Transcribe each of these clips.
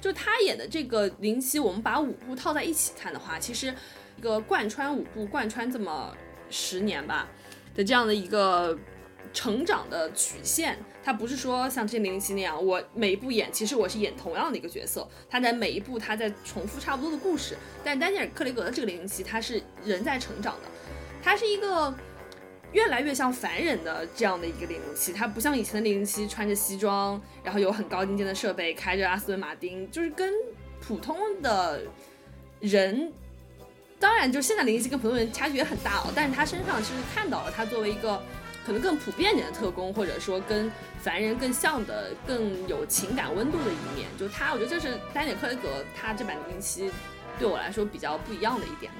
就他演的这个林七，我们把五部套在一起看的话，其实一个贯穿五部、贯穿这么十年吧的这样的一个成长的曲线，他不是说像之前零零七那样，我每一部演，其实我是演同样的一个角色，他在每一部他在重复差不多的故事，但丹尼尔·克雷格的这个零零七，他是人在成长的，他是一个。越来越像凡人的这样的一个零零七，他不像以前的零零七穿着西装，然后有很高精尖的设备，开着阿斯顿马丁，就是跟普通的人，当然就现在零零七跟普通人差距也很大哦，但是他身上其实看到了他作为一个可能更普遍点的特工，或者说跟凡人更像的、更有情感温度的一面，就他，我觉得这是丹尼尔·克雷格他这版零零七对我来说比较不一样的一点。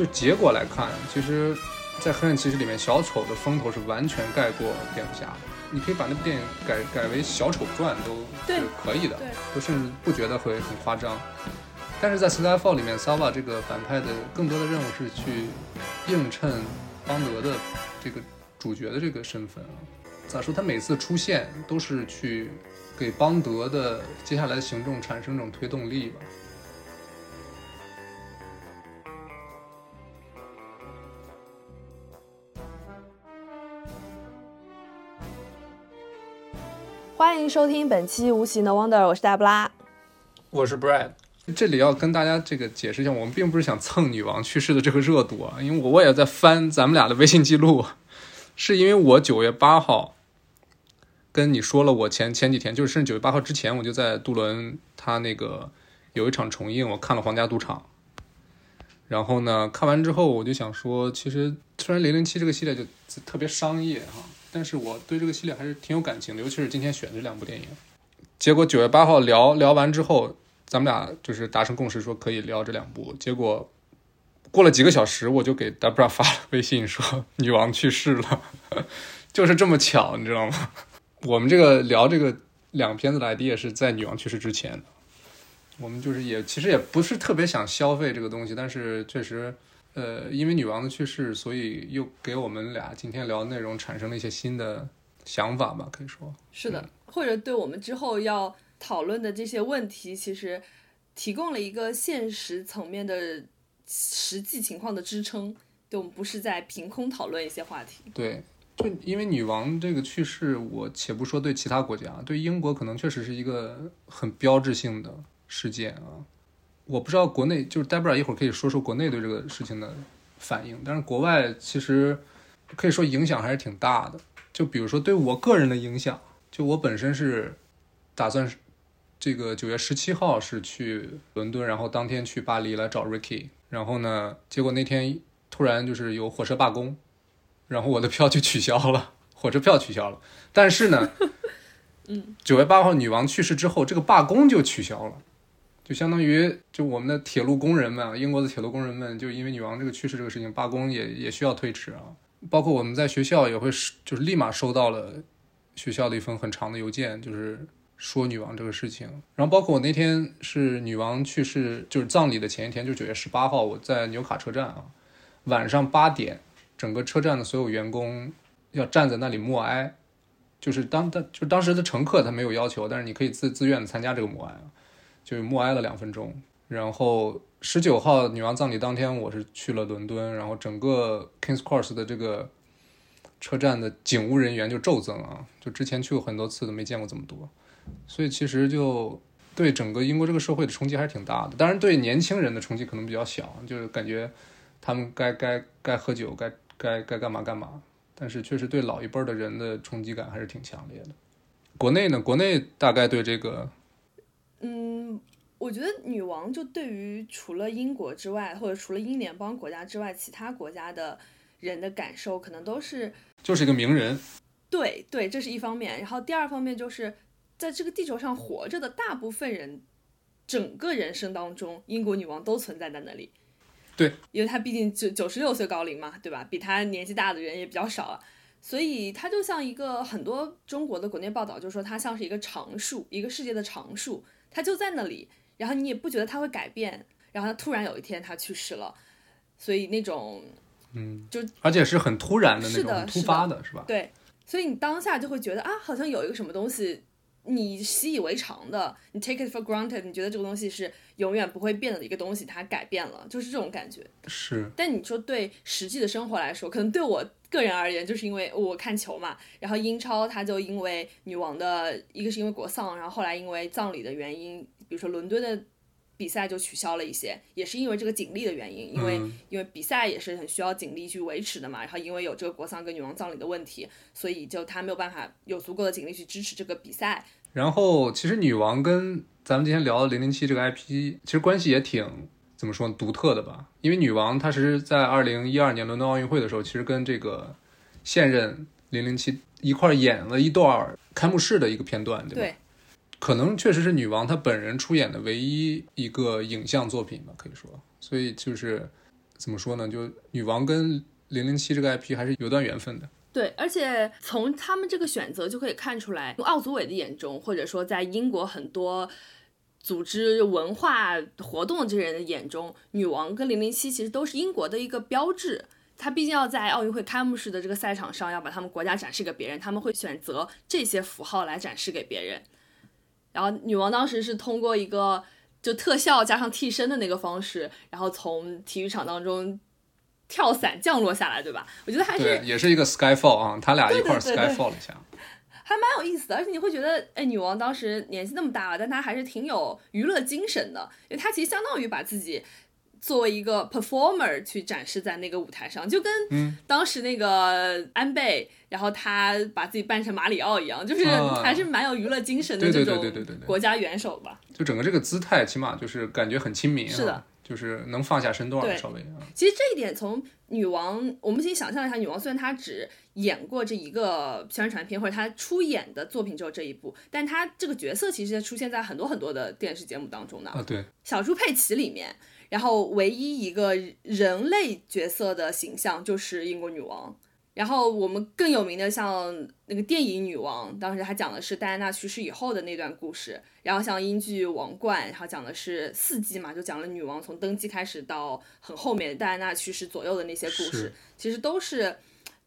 就结果来看，其实，在《黑暗骑士》里面，小丑的风头是完全盖过蝙蝠侠的。你可以把那部电影改改为《小丑传》都是可以的，都甚至不觉得会很夸张。但是在《Skyfall》里面，Sava 这个反派的更多的任务是去映衬邦德的这个主角的这个身份啊。咋说？他每次出现都是去给邦德的接下来的行动产生这种推动力吧。欢迎收听本期无形的 Wonder，我是大布拉，我是 Brad。这里要跟大家这个解释一下，我们并不是想蹭女王去世的这个热度啊，因为我我也在翻咱们俩的微信记录，是因为我九月八号跟你说了，我前前几天就是甚至九月八号之前，我就在杜伦他那个有一场重映，我看了《皇家赌场》，然后呢，看完之后我就想说，其实虽然零零七这个系列就特别商业哈。但是我对这个系列还是挺有感情的，尤其是今天选这两部电影。结果九月八号聊聊完之后，咱们俩就是达成共识，说可以聊这两部。结果过了几个小时，我就给 Debra 发了微信，说 女王去世了，就是这么巧，你知道吗？我们这个聊这个两片子的 idea 是在女王去世之前。我们就是也其实也不是特别想消费这个东西，但是确实。呃，因为女王的去世，所以又给我们俩今天聊的内容产生了一些新的想法吧，可以说是的，或者对我们之后要讨论的这些问题，其实提供了一个现实层面的实际情况的支撑。对我们不是在凭空讨论一些话题。对，就因为女王这个去世，我且不说对其他国家，对英国可能确实是一个很标志性的事件啊。我不知道国内就是 Debra 一会儿可以说说国内对这个事情的反应，但是国外其实可以说影响还是挺大的。就比如说对我个人的影响，就我本身是打算是这个九月十七号是去伦敦，然后当天去巴黎来找 Ricky，然后呢，结果那天突然就是有火车罢工，然后我的票就取消了，火车票取消了。但是呢，嗯，九月八号女王去世之后，这个罢工就取消了。就相当于，就我们的铁路工人们啊，英国的铁路工人们，就因为女王这个去世这个事情，罢工也也需要推迟啊。包括我们在学校也会，就是立马收到了学校的一封很长的邮件，就是说女王这个事情。然后包括我那天是女王去世，就是葬礼的前一天，就九月十八号，我在纽卡车站啊，晚上八点，整个车站的所有员工要站在那里默哀，就是当当就当时的乘客他没有要求，但是你可以自自愿的参加这个默哀啊。就默哀了两分钟，然后十九号女王葬礼当天，我是去了伦敦，然后整个 Kings Cross 的这个车站的警务人员就骤增啊，就之前去过很多次都没见过这么多，所以其实就对整个英国这个社会的冲击还是挺大的。当然对年轻人的冲击可能比较小，就是感觉他们该该该喝酒，该该该干嘛干嘛，但是确实对老一辈的人的冲击感还是挺强烈的。国内呢，国内大概对这个。嗯，我觉得女王就对于除了英国之外，或者除了英联邦国家之外，其他国家的人的感受，可能都是就是一个名人。对对，这是一方面。然后第二方面就是，在这个地球上活着的大部分人，整个人生当中，英国女王都存在在那里。对，因为她毕竟九九十六岁高龄嘛，对吧？比她年纪大的人也比较少啊，所以她就像一个很多中国的国内报道就说她像是一个常数，一个世界的常数。他就在那里，然后你也不觉得他会改变，然后他突然有一天他去世了，所以那种嗯，就而且是很突然的那是的突发的，是吧？对，所以你当下就会觉得啊，好像有一个什么东西，你习以为常的，你 take it for granted，你觉得这个东西是永远不会变的一个东西，它改变了，就是这种感觉。是，但你说对实际的生活来说，可能对我个人而言，就是因为我看球嘛，然后英超它就因为女王的一个是因为国丧，然后后来因为葬礼的原因，比如说伦敦的比赛就取消了一些，也是因为这个警力的原因，因为、嗯因为比赛也是很需要警力去维持的嘛，然后因为有这个国丧跟女王葬礼的问题，所以就他没有办法有足够的警力去支持这个比赛。然后其实女王跟咱们今天聊的零零七这个 IP，其实关系也挺怎么说呢独特的吧？因为女王她是在二零一二年伦敦奥运会的时候，其实跟这个现任零零七一块儿演了一段开幕式的一个片段，对吧？对可能确实是女王她本人出演的唯一一个影像作品吧，可以说。所以就是怎么说呢？就女王跟零零七这个 IP 还是有段缘分的。对，而且从他们这个选择就可以看出来，从奥组委的眼中，或者说在英国很多组织文化活动的这些人的眼中，女王跟零零七其实都是英国的一个标志。他毕竟要在奥运会开幕式的这个赛场上，要把他们国家展示给别人，他们会选择这些符号来展示给别人。然后女王当时是通过一个就特效加上替身的那个方式，然后从体育场当中跳伞降落下来，对吧？我觉得还是对，也是一个 Skyfall 啊，他俩一块儿对对对对 Skyfall 了一下。还蛮有意思的，而且你会觉得，哎，女王当时年纪那么大了，但她还是挺有娱乐精神的，因为她其实相当于把自己作为一个 performer 去展示在那个舞台上，就跟嗯。当时那个安倍，然后他把自己扮成马里奥一样，就是啊。还是蛮有娱乐精神的这种国家元首吧。就整个这个姿态，起码就是感觉很亲民、啊，是的，就是能放下身段稍微啊。其实这一点从女王，我们先想象一下，女王虽然她只演过这一个宣传片，或者她出演的作品只有这一部，但她这个角色其实出现在很多很多的电视节目当中的。啊，对，小猪佩奇里面，然后唯一一个人类角色的形象就是英国女王。然后我们更有名的像那个电影《女王》，当时她讲的是戴安娜去世以后的那段故事。然后像英剧《王冠》，然后讲的是四季嘛，就讲了女王从登基开始到很后面戴安娜去世左右的那些故事，其实都是。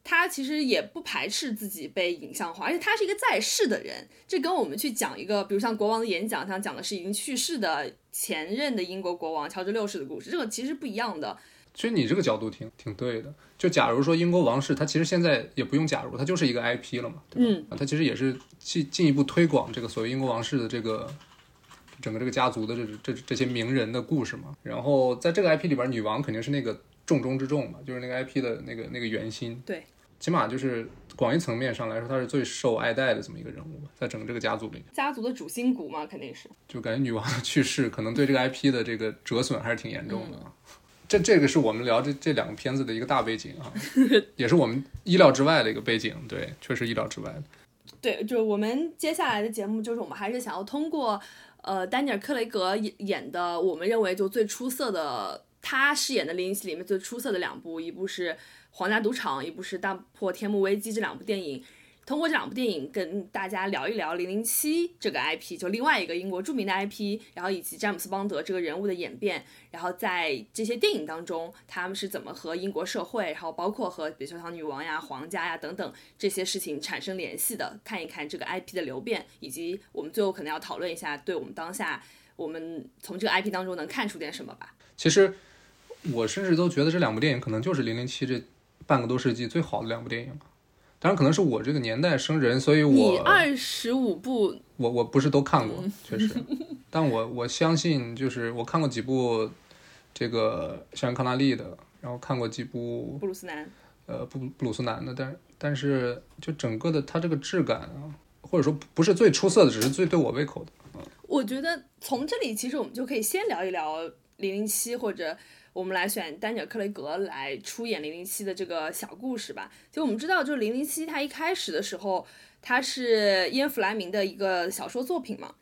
她其实也不排斥自己被影像化，而且她是一个在世的人，这跟我们去讲一个，比如像国王的演讲，像讲的是已经去世的前任的英国国王乔治六世的故事，这个其实不一样的。其实你这个角度挺挺对的。就假如说英国王室，它其实现在也不用假如，它就是一个 IP 了嘛，对吧？它其实也是进进一步推广这个所谓英国王室的这个整个这个家族的这这这些名人的故事嘛。然后在这个 IP 里边，女王肯定是那个重中之重嘛，就是那个 IP 的那个那个圆心。对，起码就是广义层面上来说，她是最受爱戴的这么一个人物吧，在整个这个家族里，家族的主心骨嘛，肯定是。就感觉女王的去世可能对这个 IP 的这个折损还是挺严重的啊。这这个是我们聊这这两个片子的一个大背景啊，也是我们意料之外的一个背景，对，确实意料之外的。对，就我们接下来的节目，就是我们还是想要通过，呃，丹尼尔·克雷格演演的，我们认为就最出色的，他饰演的零零七里面最出色的两部，一部是《皇家赌场》，一部是《大破天幕危机》这两部电影。通过这两部电影跟大家聊一聊零零七这个 IP，就另外一个英国著名的 IP，然后以及詹姆斯邦德这个人物的演变，然后在这些电影当中，他们是怎么和英国社会，然后包括和比如说像女王呀、皇家呀等等这些事情产生联系的，看一看这个 IP 的流变，以及我们最后可能要讨论一下，对我们当下我们从这个 IP 当中能看出点什么吧。其实我甚至都觉得这两部电影可能就是《零零七》这半个多世纪最好的两部电影。当然，可能是我这个年代生人，所以你我二十五部，我我不是都看过，确实，但我我相信，就是我看过几部这个校园康纳利的，然后看过几部布鲁斯南，呃布布鲁斯南的，但但是就整个的它这个质感啊，或者说不是最出色的，只是最对我胃口的。我觉得从这里其实我们就可以先聊一聊零零七，或者我们来选丹尼尔·克雷格来出演零零七的这个小故事吧。就我们知道，就是零零七它一开始的时候，它是伊恩·弗莱明的一个小说作品嘛。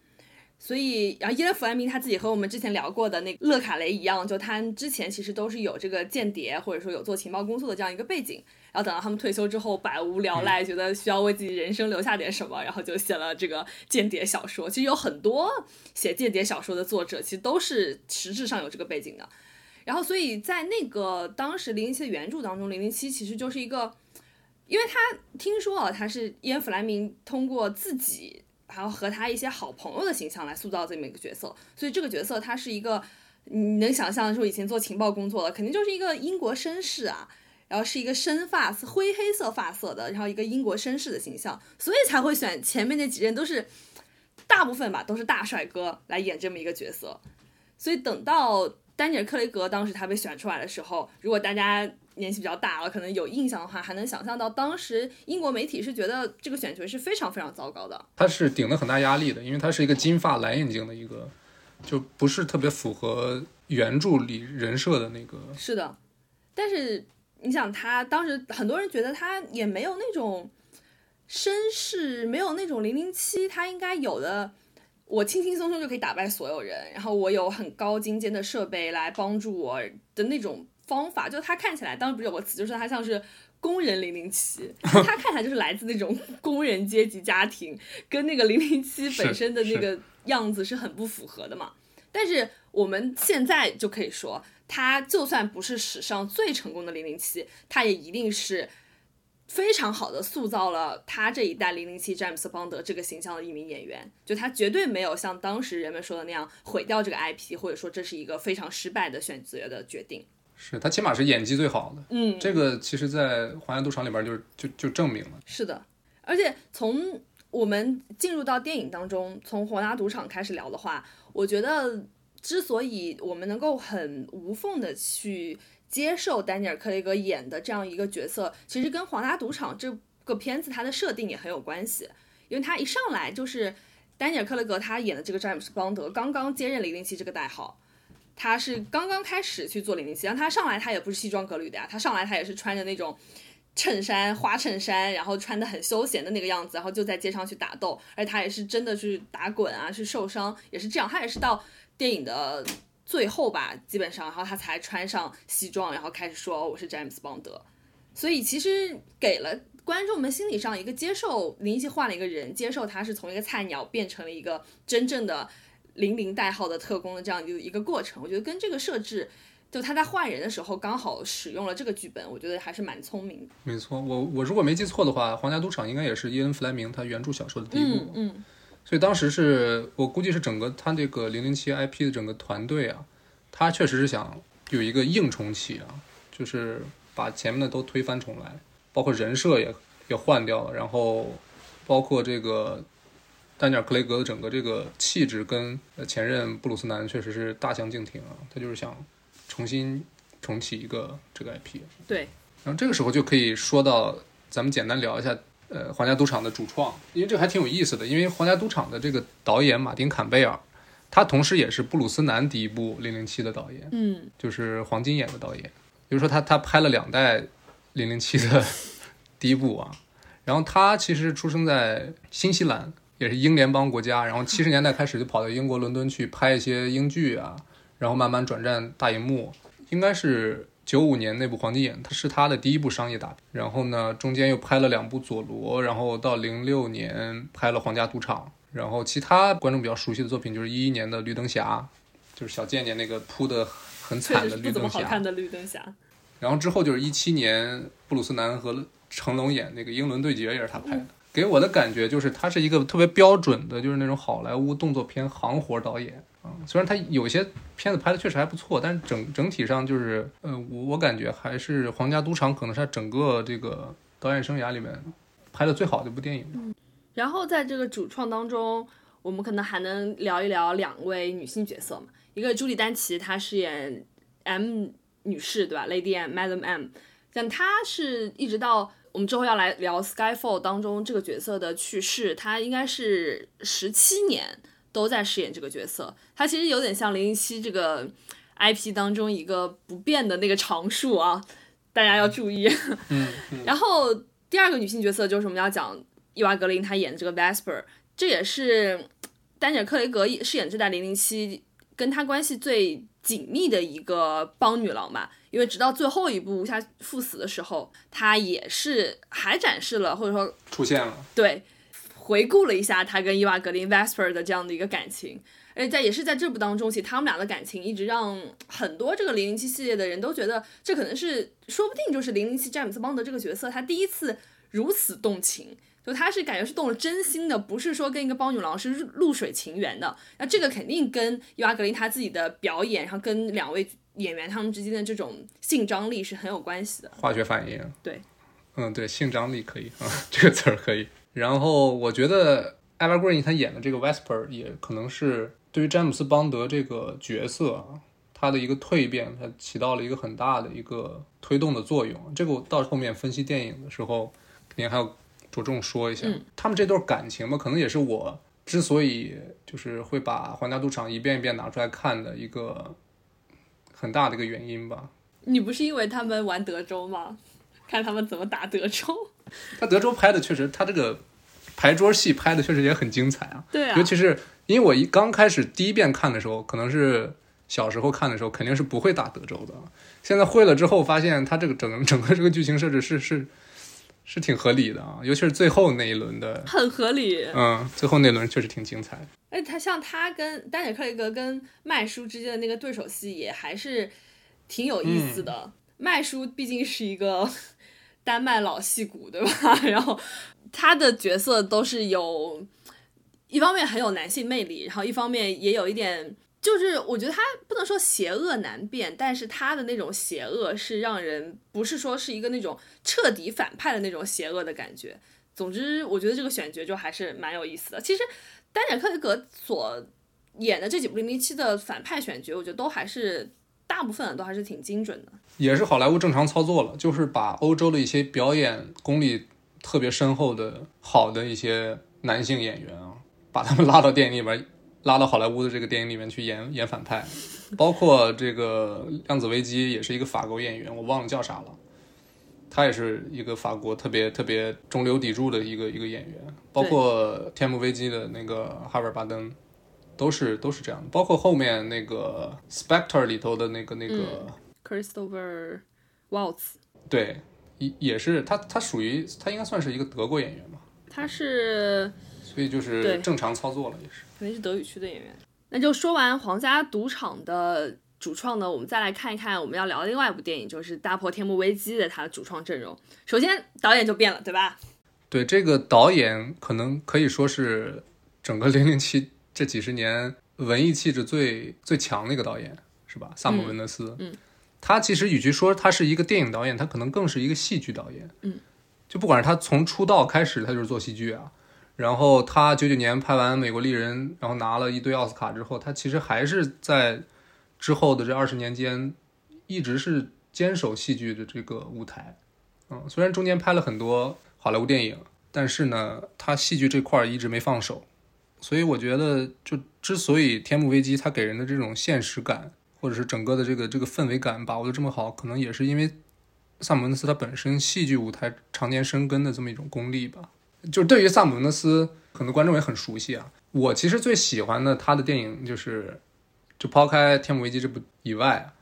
所以，然后伊恩·弗莱明他自己和我们之前聊过的那个勒卡雷一样，就他之前其实都是有这个间谍或者说有做情报工作的这样一个背景。然后等到他们退休之后，百无聊赖，觉得需要为自己人生留下点什么，然后就写了这个间谍小说。其实有很多写间谍小说的作者，其实都是实质上有这个背景的。然后所以在那个当时零零七的原著当中，零零七其实就是一个，因为他听说啊，他是伊恩·弗莱明通过自己还有和他一些好朋友的形象来塑造这么一个角色，所以这个角色他是一个你能想象说以前做情报工作的，肯定就是一个英国绅士啊。然后是一个深发灰黑色发色的，然后一个英国绅士的形象，所以才会选前面那几任都是大部分吧，都是大帅哥来演这么一个角色。所以等到丹尼尔·克雷格当时他被选出来的时候，如果大家年纪比较大了，可能有印象的话，还能想象到当时英国媒体是觉得这个选角是非常非常糟糕的。他是顶了很大压力的，因为他是一个金发蓝眼睛的一个，就不是特别符合原著里人设的那个。是的，但是。你想他当时很多人觉得他也没有那种绅士，没有那种零零七他应该有的，我轻轻松松就可以打败所有人，然后我有很高精尖的设备来帮助我的那种方法。就他看起来，当时不是有个词，就是他像是工人零零七，他看起来就是来自那种工人阶级家庭，跟那个零零七本身的那个样子是很不符合的嘛。但是我们现在就可以说。他就算不是史上最成功的零零七，他也一定是非常好的塑造了他这一代零零七詹姆斯邦德这个形象的一名演员。就他绝对没有像当时人们说的那样毁掉这个 IP，或者说这是一个非常失败的选择的决定。是他起码是演技最好的。嗯，这个其实，在《皇家赌场》里边就是就就证明了。是的，而且从我们进入到电影当中，从《皇家赌场》开始聊的话，我觉得。之所以我们能够很无缝的去接受丹尼尔·克雷格演的这样一个角色，其实跟《皇家赌场》这个片子它的设定也很有关系。因为他一上来就是丹尼尔·克雷格他演的这个詹姆斯·邦德刚刚接任零零七这个代号，他是刚刚开始去做零零七，然后他上来他也不是西装革履的呀，他上来他也是穿着那种衬衫花衬衫，然后穿的很休闲的那个样子，然后就在街上去打斗，而他也是真的去打滚啊，去受伤也是这样，他也是到。电影的最后吧，基本上，然后他才穿上西装，然后开始说我是詹姆斯邦德，所以其实给了观众们心理上一个接受林夕换了一个人，接受他是从一个菜鸟变成了一个真正的零零代号的特工的这样一个一个过程。我觉得跟这个设置，就他在换人的时候刚好使用了这个剧本，我觉得还是蛮聪明的。没错，我我如果没记错的话，《皇家赌场》应该也是伊恩·弗莱明他原著小说的第一部。嗯。所以当时是我估计是整个他这个零零七 IP 的整个团队啊，他确实是想有一个硬重启啊，就是把前面的都推翻重来，包括人设也也换掉了，然后包括这个丹尼尔·克雷格的整个这个气质跟前任布鲁斯南确实是大相径庭啊，他就是想重新重启一个这个 IP。对，然后这个时候就可以说到，咱们简单聊一下。呃，皇家赌场的主创，因为这个还挺有意思的。因为皇家赌场的这个导演马丁·坎贝尔，他同时也是布鲁斯南第一部《零零七》的导演，嗯，就是黄金眼的导演。比如说，他他拍了两代《零零七》的第一部啊。然后他其实出生在新西兰，也是英联邦国家。然后七十年代开始就跑到英国伦敦去拍一些英剧啊，然后慢慢转战大荧幕，应该是。九五年那部《黄金眼》，它是他的第一部商业大片。然后呢，中间又拍了两部《佐罗》，然后到零六年拍了《皇家赌场》。然后其他观众比较熟悉的作品就是一一年的《绿灯侠》，就是小贱贱那个扑的很惨的绿灯侠。不怎么好看的绿灯侠。然后之后就是一七年布鲁斯南和成龙演那个《英伦对决》，也是他拍的。给我的感觉就是他是一个特别标准的，就是那种好莱坞动作片行活导演。啊，虽然他有些片子拍的确实还不错，但是整整体上就是，呃，我我感觉还是《皇家赌场》可能是他整个这个导演生涯里面拍的最好的一部电影。嗯，然后在这个主创当中，我们可能还能聊一聊两位女性角色嘛，一个朱莉丹奇，她饰演 M 女士，对吧？Lady M，Madam M，但她是一直到我们之后要来聊《Skyfall》当中这个角色的去世，她应该是十七年。都在饰演这个角色，他其实有点像零零七这个 IP 当中一个不变的那个常数啊，大家要注意。嗯，然后第二个女性角色就是我们要讲伊娃格林，她演的这个 Vesper，这也是丹尼尔·克雷格饰演这代零零七跟他关系最紧密的一个帮女郎吧，因为直到最后一部无暇赴死的时候，她也是还展示了或者说出现了，对。回顾了一下他跟伊娃格林 Vesper 的这样的一个感情，而且在也是在这部当中，其实他们俩的感情一直让很多这个零零七系列的人都觉得，这可能是说不定就是零零七詹姆斯邦德这个角色他第一次如此动情，就他是感觉是动了真心的，不是说跟一个包女郎是露水情缘的。那这个肯定跟伊娃格林他自己的表演，然后跟两位演员他们之间的这种性张力是很有关系的。化学反应，对，嗯，对，性张力可以啊，这个词儿可以。然后我觉得艾娃·格林他演的这个 Vesper 也可能是。对于詹姆斯邦德这个角色啊，他的一个蜕变，他起到了一个很大的一个推动的作用。这个我到后面分析电影的时候，肯定还要着重说一下。他们这段感情嘛，可能也是我之所以就是会把《皇家赌场》一遍一遍拿出来看的一个很大的一个原因吧。你不是因为他们玩德州吗？看他们怎么打德州。他德州拍的确实，他这个牌桌戏拍的确实也很精彩啊。对啊，尤其是。因为我一刚开始第一遍看的时候，可能是小时候看的时候，肯定是不会打德州的。现在会了之后，发现他这个整整个这个剧情设置是是是挺合理的啊，尤其是最后那一轮的，很合理。嗯，最后那轮确实挺精彩。哎，他像他跟丹尼·克雷格跟麦叔之间的那个对手戏也还是挺有意思的。麦叔毕竟是一个丹麦老戏骨，对吧？然后他的角色都是有。一方面很有男性魅力，然后一方面也有一点，就是我觉得他不能说邪恶难辨，但是他的那种邪恶是让人不是说是一个那种彻底反派的那种邪恶的感觉。总之，我觉得这个选角就还是蛮有意思的。其实，丹尼尔·克雷格所演的这几部零零七的反派选角，我觉得都还是大部分都还是挺精准的，也是好莱坞正常操作了，就是把欧洲的一些表演功力特别深厚的好的一些男性演员啊。把他们拉到电影里边，拉到好莱坞的这个电影里面去演演反派，包括这个《量子危机》也是一个法国演员，我忘了叫啥了，他也是一个法国特别特别中流砥柱的一个一个演员，包括《天幕危机》的那个哈维尔巴登，都是都是这样的，包括后面那个《Spectre》里头的那个那个 Christopher Waltz，对，也也是他他属于他应该算是一个德国演员吧，他是。所以就是正常操作了，也是肯定是德语区的演员。那就说完皇家赌场的主创呢，我们再来看一看我们要聊的另外一部电影，就是《大破天幕危机》的它的主创阵容。首先导演就变了，对吧？对，这个导演可能可以说是整个零零七这几十年文艺气质最最强的一个导演，是吧？萨姆·文德斯。嗯。他其实与其说他是一个电影导演，他可能更是一个戏剧导演。嗯。就不管是他从出道开始，他就是做戏剧啊。然后他九九年拍完《美国丽人》，然后拿了一堆奥斯卡之后，他其实还是在之后的这二十年间，一直是坚守戏剧的这个舞台。嗯，虽然中间拍了很多好莱坞电影，但是呢，他戏剧这块一直没放手。所以我觉得，就之所以《天幕危机》它给人的这种现实感，或者是整个的这个这个氛围感把握的这么好，可能也是因为萨姆·文斯他本身戏剧舞台常年生根的这么一种功力吧。就对于萨姆·文斯，很多观众也很熟悉啊。我其实最喜欢的他的电影就是，就抛开《天幕危机》这部以外，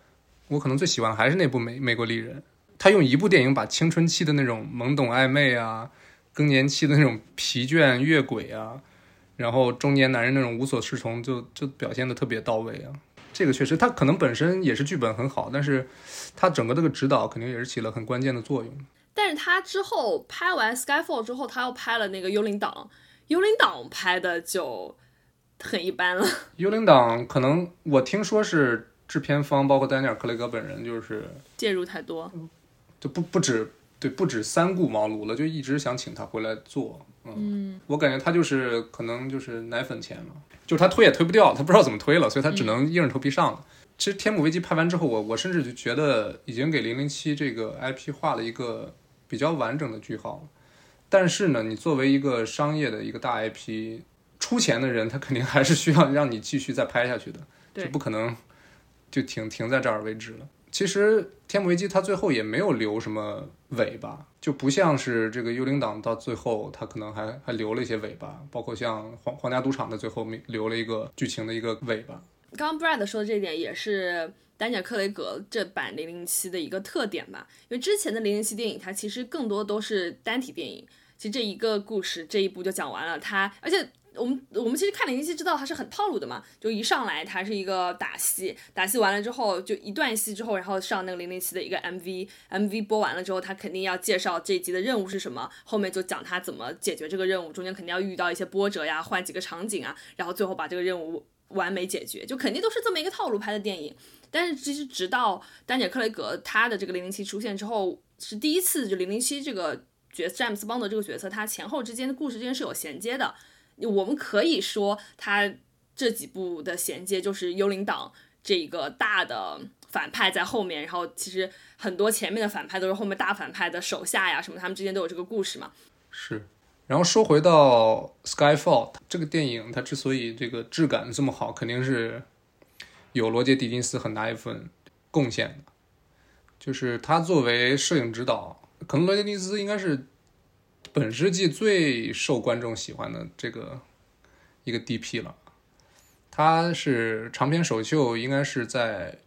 我可能最喜欢还是那部《美美国丽人》。他用一部电影把青春期的那种懵懂暧昧啊，更年期的那种疲倦越轨啊，然后中年男人那种无所适从，就就表现的特别到位啊。这个确实，他可能本身也是剧本很好，但是他整个这个指导肯定也是起了很关键的作用。但是他之后拍完《Skyfall》之后，他又拍了那个《幽灵党》，《幽灵党》拍的就很一般了。《幽灵党》可能我听说是制片方，包括丹尼尔·克雷格本人，就是介入太多，就不不止对不止三顾茅庐了，就一直想请他回来做。嗯，我感觉他就是可能就是奶粉钱嘛，就是他推也推不掉，他不知道怎么推了，所以他只能硬着头皮上了。其实《天幕危机》拍完之后，我我甚至就觉得已经给《零零七》这个 IP 画了一个。比较完整的句号，但是呢，你作为一个商业的一个大 IP，出钱的人他肯定还是需要让你继续再拍下去的，就不可能就停停在这儿为止了。其实《天幕危机》它最后也没有留什么尾巴，就不像是这个《幽灵党》到最后，它可能还还留了一些尾巴，包括像《皇皇家赌场》的最后留了一个剧情的一个尾巴。刚刚 Brad 说的这一点也是。丹尼尔·克雷格这版《零零七》的一个特点吧，因为之前的《零零七》电影它其实更多都是单体电影，其实这一个故事这一部就讲完了。它而且我们我们其实看零零七知道它是很套路的嘛，就一上来它是一个打戏，打戏完了之后就一段戏之后，然后上那个零零七的一个 MV，MV 播完了之后，他肯定要介绍这一集的任务是什么，后面就讲他怎么解决这个任务，中间肯定要遇到一些波折呀，换几个场景啊，然后最后把这个任务完美解决，就肯定都是这么一个套路拍的电影。但是其实直到丹尼尔·克雷格他的这个零零七出现之后，是第一次就零零七这个角色詹姆斯邦德这个角色，他前后之间的故事之间是有衔接的。我们可以说，他这几部的衔接就是幽灵党这一个大的反派在后面，然后其实很多前面的反派都是后面大反派的手下呀，什么他们之间都有这个故事嘛。是。然后说回到《Skyfall》这个电影，它之所以这个质感这么好，肯定是有罗杰·狄金斯很大一份贡献的。就是他作为摄影指导，可能罗杰·狄金斯应该是。本世纪最受观众喜欢的这个一个 DP 了，他是长篇首秀，应该是在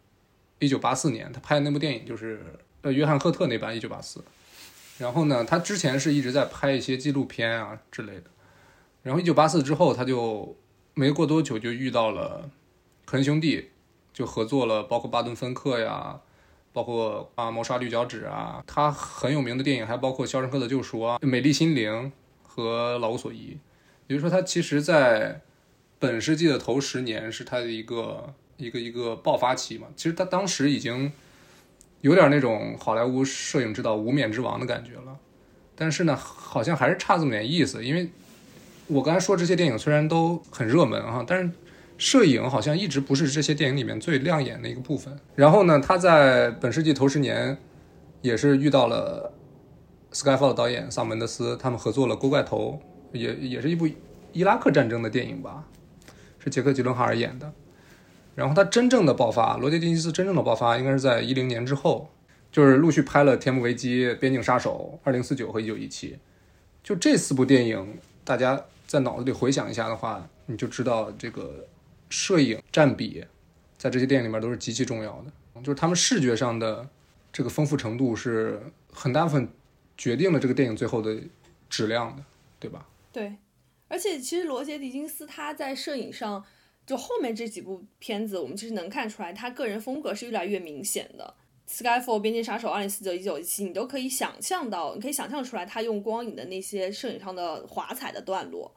一九八四年他拍的那部电影，就是呃约翰赫特那版一九八四。然后呢，他之前是一直在拍一些纪录片啊之类的。然后一九八四之后，他就没过多久就遇到了科恩兄弟，就合作了，包括巴顿芬克呀。包括啊，谋杀绿脚趾啊，他很有名的电影还包括《肖申克的救赎》啊，《美丽心灵》和《老无所依》。也就是说，他其实，在本世纪的头十年是他的一个一个一个爆发期嘛。其实他当时已经有点那种好莱坞摄影指导无冕之王的感觉了，但是呢，好像还是差这么点意思。因为我刚才说这些电影虽然都很热门哈，但是。摄影好像一直不是这些电影里面最亮眼的一个部分。然后呢，他在本世纪头十年也是遇到了 Skyfall 导演萨门德斯，他们合作了《锅盖头》，也也是一部伊拉克战争的电影吧，是杰克·吉伦哈尔演的。然后他真正的爆发，罗杰·狄金斯真正的爆发应该是在一零年之后，就是陆续拍了《天幕危机》《边境杀手》《二零四九》和《一九一七》。就这四部电影，大家在脑子里回想一下的话，你就知道这个。摄影占比，在这些电影里面都是极其重要的，就是他们视觉上的这个丰富程度是很大部分决定了这个电影最后的质量的，对吧？对，而且其实罗杰·狄金斯他在摄影上，就后面这几部片子，我们其实能看出来他个人风格是越来越明显的。《Skyfall》《边境杀手》二零四九一九一七，你都可以想象到，你可以想象出来他用光影的那些摄影上的华彩的段落。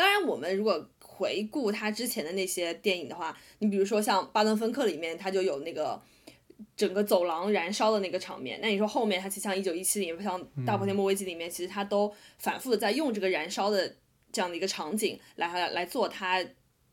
当然，我们如果回顾他之前的那些电影的话，你比如说像《巴顿芬克》里面，他就有那个整个走廊燃烧的那个场面。那你说后面他其实像《一九一七》里面，像《大破天幕危机》里面，其实他都反复的在用这个燃烧的这样的一个场景来来做他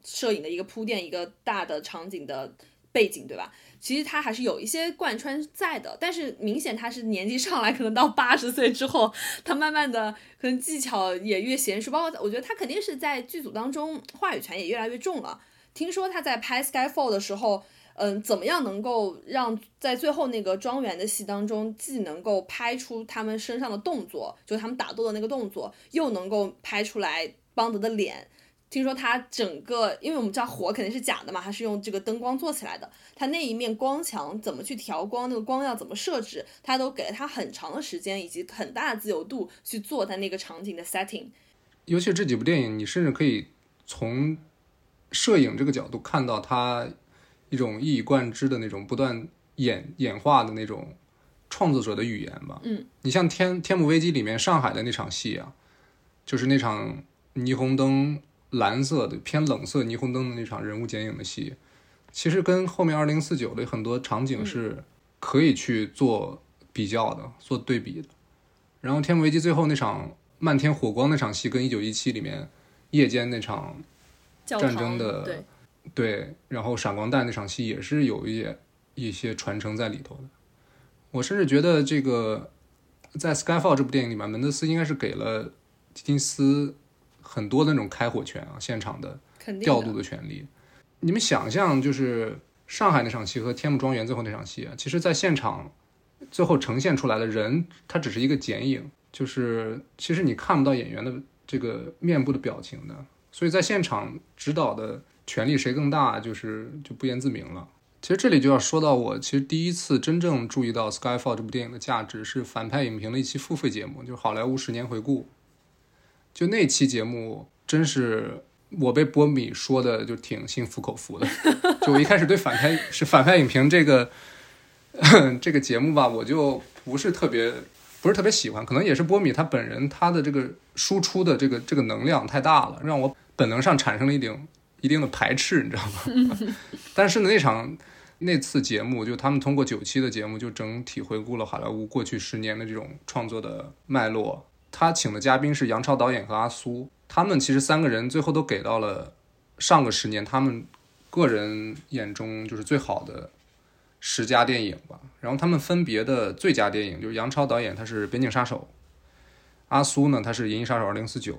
摄影的一个铺垫，一个大的场景的背景，对吧？其实他还是有一些贯穿在的，但是明显他是年纪上来，可能到 八十岁之后，他慢慢的可能技巧也越娴熟，包括我觉得他肯定是在剧组当中话语权也越来越重了。听说他在拍《Skyfall》的时候，嗯，怎么样能够让在最后那个庄园的戏当中，既能够拍出他们身上的动作，就他们打斗的那个动作，又能够拍出来邦德的脸。听说他整个，因为我们知道火肯定是假的嘛，它是用这个灯光做起来的。它那一面光墙怎么去调光，那个光要怎么设置，他都给了他很长的时间以及很大的自由度去做他那个场景的 setting。尤其这几部电影，你甚至可以从摄影这个角度看到他一种一以贯之的那种不断演演化的那种创作者的语言吧。嗯，你像《天天幕危机》里面上海的那场戏啊，就是那场霓虹灯。蓝色的偏冷色霓虹灯的那场人物剪影的戏，其实跟后面二零四九的很多场景是可以去做比较的、做对比的。然后《天幕危机》最后那场漫天火光那场戏，跟一九一七里面夜间那场战争的对，然后闪光弹那场戏也是有一些一些传承在里头的。我甚至觉得这个在《Skyfall》这部电影里面，门德斯应该是给了金斯。很多的那种开火权啊，现场的调度的权利。你们想象，就是上海那场戏和天幕庄园最后那场戏啊，其实在现场最后呈现出来的人，他只是一个剪影，就是其实你看不到演员的这个面部的表情的。所以在现场指导的权力谁更大，就是就不言自明了。其实这里就要说到我其实第一次真正注意到《Skyfall》这部电影的价值，是反派影评的一期付费节目，就是《好莱坞十年回顾》。就那期节目，真是我被波米说的就挺心服口服的。就我一开始对反派是反派影评这个 这个节目吧，我就不是特别不是特别喜欢，可能也是波米他本人他的这个输出的这个这个能量太大了，让我本能上产生了一定一定的排斥，你知道吗？但是呢，那场那次节目，就他们通过九期的节目，就整体回顾了好莱坞过去十年的这种创作的脉络。他请的嘉宾是杨超导演和阿苏，他们其实三个人最后都给到了上个十年他们个人眼中就是最好的十佳电影吧。然后他们分别的最佳电影就是杨超导演他是《边境杀手》，阿苏呢他是《银翼杀手2049》，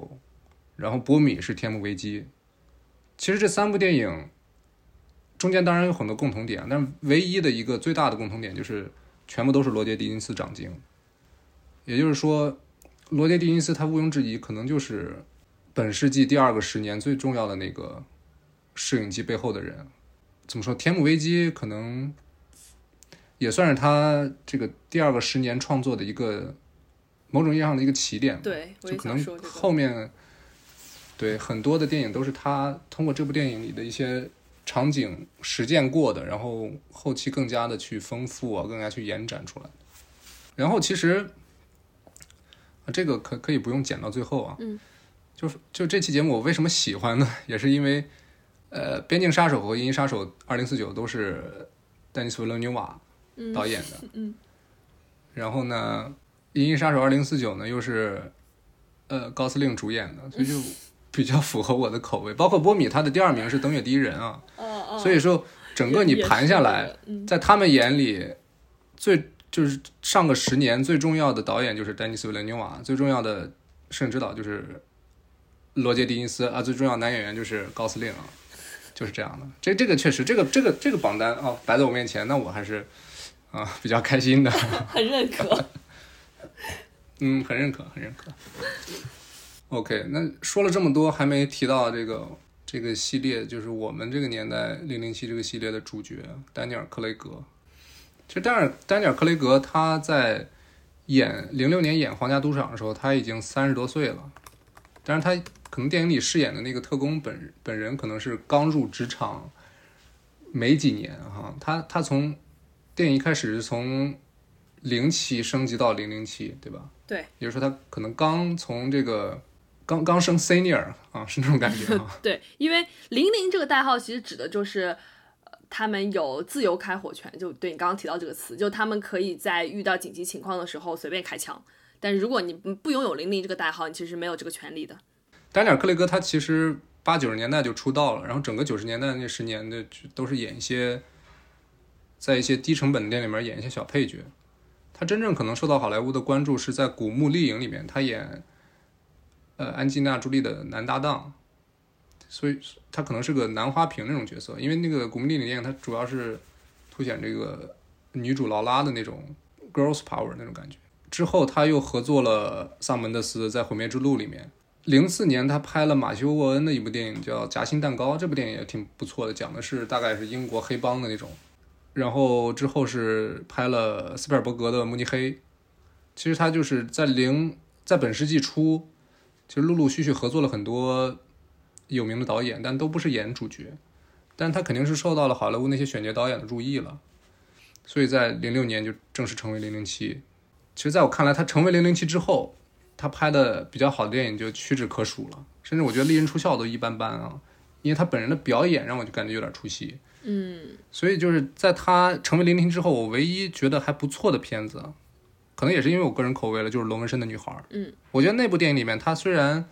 然后波米是《天幕危机》。其实这三部电影中间当然有很多共同点，但唯一的一个最大的共同点就是全部都是罗杰·狄金斯掌镜，也就是说。罗杰·狄金斯，他毋庸置疑，可能就是本世纪第二个十年最重要的那个摄影机背后的人。怎么说？《天幕危机》可能也算是他这个第二个十年创作的一个某种意义上的一个起点。对，就可能后面对很多的电影都是他通过这部电影里的一些场景实践过的，然后后期更加的去丰富啊，更加去延展出来。然后其实。这个可可以不用剪到最后啊，嗯，就就这期节目我为什么喜欢呢？也是因为，呃，《边境杀手》和《银翼杀手二零四九》都是丹尼斯·维伦纽瓦导演的，嗯，然后呢，《银翼杀手二零四九》呢又是呃高司令主演的，所以就比较符合我的口味。包括波米他的第二名是《登月第一人》啊，哦所以说整个你盘下来，在他们眼里最。就是上个十年最重要的导演就是丹尼斯·维伦纽瓦，最重要的摄影指导就是罗杰·狄金斯啊，最重要男演员就是高司令啊，就是这样的。这这个确实，这个这个这个榜单啊摆在我面前，那我还是啊比较开心的，很认可。嗯，很认可，很认可。OK，那说了这么多，还没提到这个这个系列，就是我们这个年代《零零七》这个系列的主角丹尼尔·克雷格。其实丹尔丹尼尔·克雷格他在演零六年演《皇家赌场》的时候，他已经三十多岁了。但是他可能电影里饰演的那个特工本本人可能是刚入职场没几年哈。他他从电影一开始是从零七升级到零零七，对吧？对。也就是说，他可能刚从这个刚刚升 senior 啊，是那种感觉啊。对，因为零零这个代号其实指的就是。他们有自由开火权，就对你刚刚提到这个词，就他们可以在遇到紧急情况的时候随便开枪。但是如果你不拥有零零这个代号，你其实没有这个权利的。丹尼尔·克雷格他其实八九十年代就出道了，然后整个九十年代那十年的都是演一些，在一些低成本的店里面演一些小配角。他真正可能受到好莱坞的关注是在《古墓丽影》里面，他演呃安吉娜·朱莉的男搭档。所以他可能是个男花瓶那种角色，因为那个《古墓丽影》电影，它主要是凸显这个女主劳拉的那种 girls power 那种感觉。之后他又合作了萨门德斯在《毁灭之路》里面。零四年他拍了马修·沃恩的一部电影叫《夹心蛋糕》，这部电影也挺不错的，讲的是大概是英国黑帮的那种。然后之后是拍了斯皮尔伯格的《慕尼黑》。其实他就是在零在本世纪初，其实陆陆续续合作了很多。有名的导演，但都不是演主角，但他肯定是受到了好莱坞那些选角导演的注意了，所以在零六年就正式成为零零七。其实，在我看来，他成为零零七之后，他拍的比较好的电影就屈指可数了，甚至我觉得《利刃出鞘》都一般般啊，因为他本人的表演让我就感觉有点出戏。嗯，所以就是在他成为零零七之后，我唯一觉得还不错的片子，可能也是因为我个人口味了，就是《龙纹身的女孩》。嗯，我觉得那部电影里面，他虽然。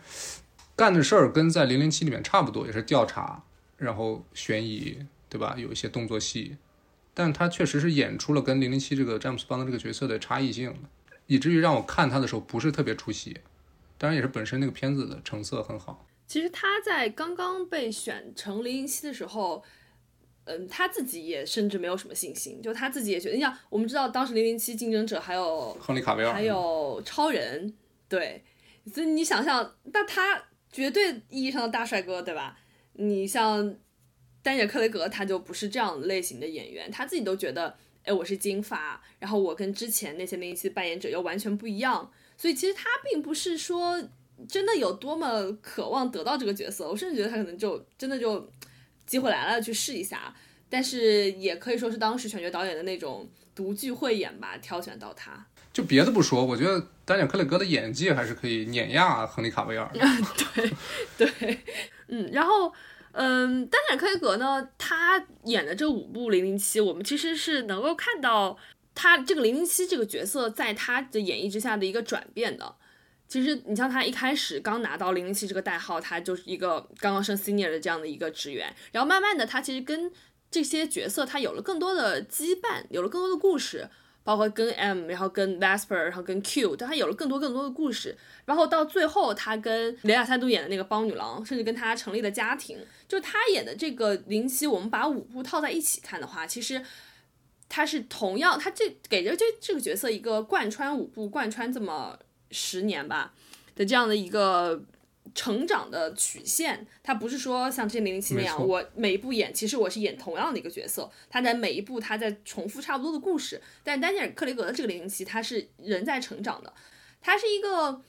干的事儿跟在《零零七》里面差不多，也是调查，然后悬疑，对吧？有一些动作戏，但他确实是演出了跟《零零七》这个詹姆斯邦德这个角色的差异性，以至于让我看他的时候不是特别出戏。当然，也是本身那个片子的成色很好。其实他在刚刚被选成零零七的时候，嗯，他自己也甚至没有什么信心，就他自己也觉得，你想，我们知道当时零零七竞争者还有亨利卡维尔，还有超人，对，所以你想想，那他。绝对意义上的大帅哥，对吧？你像丹尼尔·克雷格，他就不是这样类型的演员，他自己都觉得，哎，我是金发，然后我跟之前那些零零七扮演者又完全不一样，所以其实他并不是说真的有多么渴望得到这个角色，我甚至觉得他可能就真的就机会来了去试一下，但是也可以说是当时选角导演的那种独具慧眼吧，挑选到他。就别的不说，我觉得丹尼尔·克雷格的演技还是可以碾压亨利·卡维尔。对对，嗯，然后嗯，丹尼尔·克雷格呢，他演的这五部《零零七》，我们其实是能够看到他这个零零七这个角色在他的演绎之下的一个转变的。其实你像他一开始刚拿到零零七这个代号，他就是一个刚刚升 senior 的这样的一个职员，然后慢慢的他其实跟这些角色他有了更多的羁绊，有了更多的故事。包括跟 M，然后跟 Vesper，然后跟 Q，但他有了更多更多的故事。然后到最后，他跟雷亚塞杜演的那个邦女郎，甚至跟他成立了家庭。就他演的这个零七，我们把五部套在一起看的话，其实他是同样，他这给着这这个角色一个贯穿五部、贯穿这么十年吧的这样的一个。成长的曲线，它不是说像之前零零七那样，我每一部演，其实我是演同样的一个角色，他在每一部他在重复差不多的故事。但丹尼尔·克雷格的这个零零七，他是人在成长的，他是一个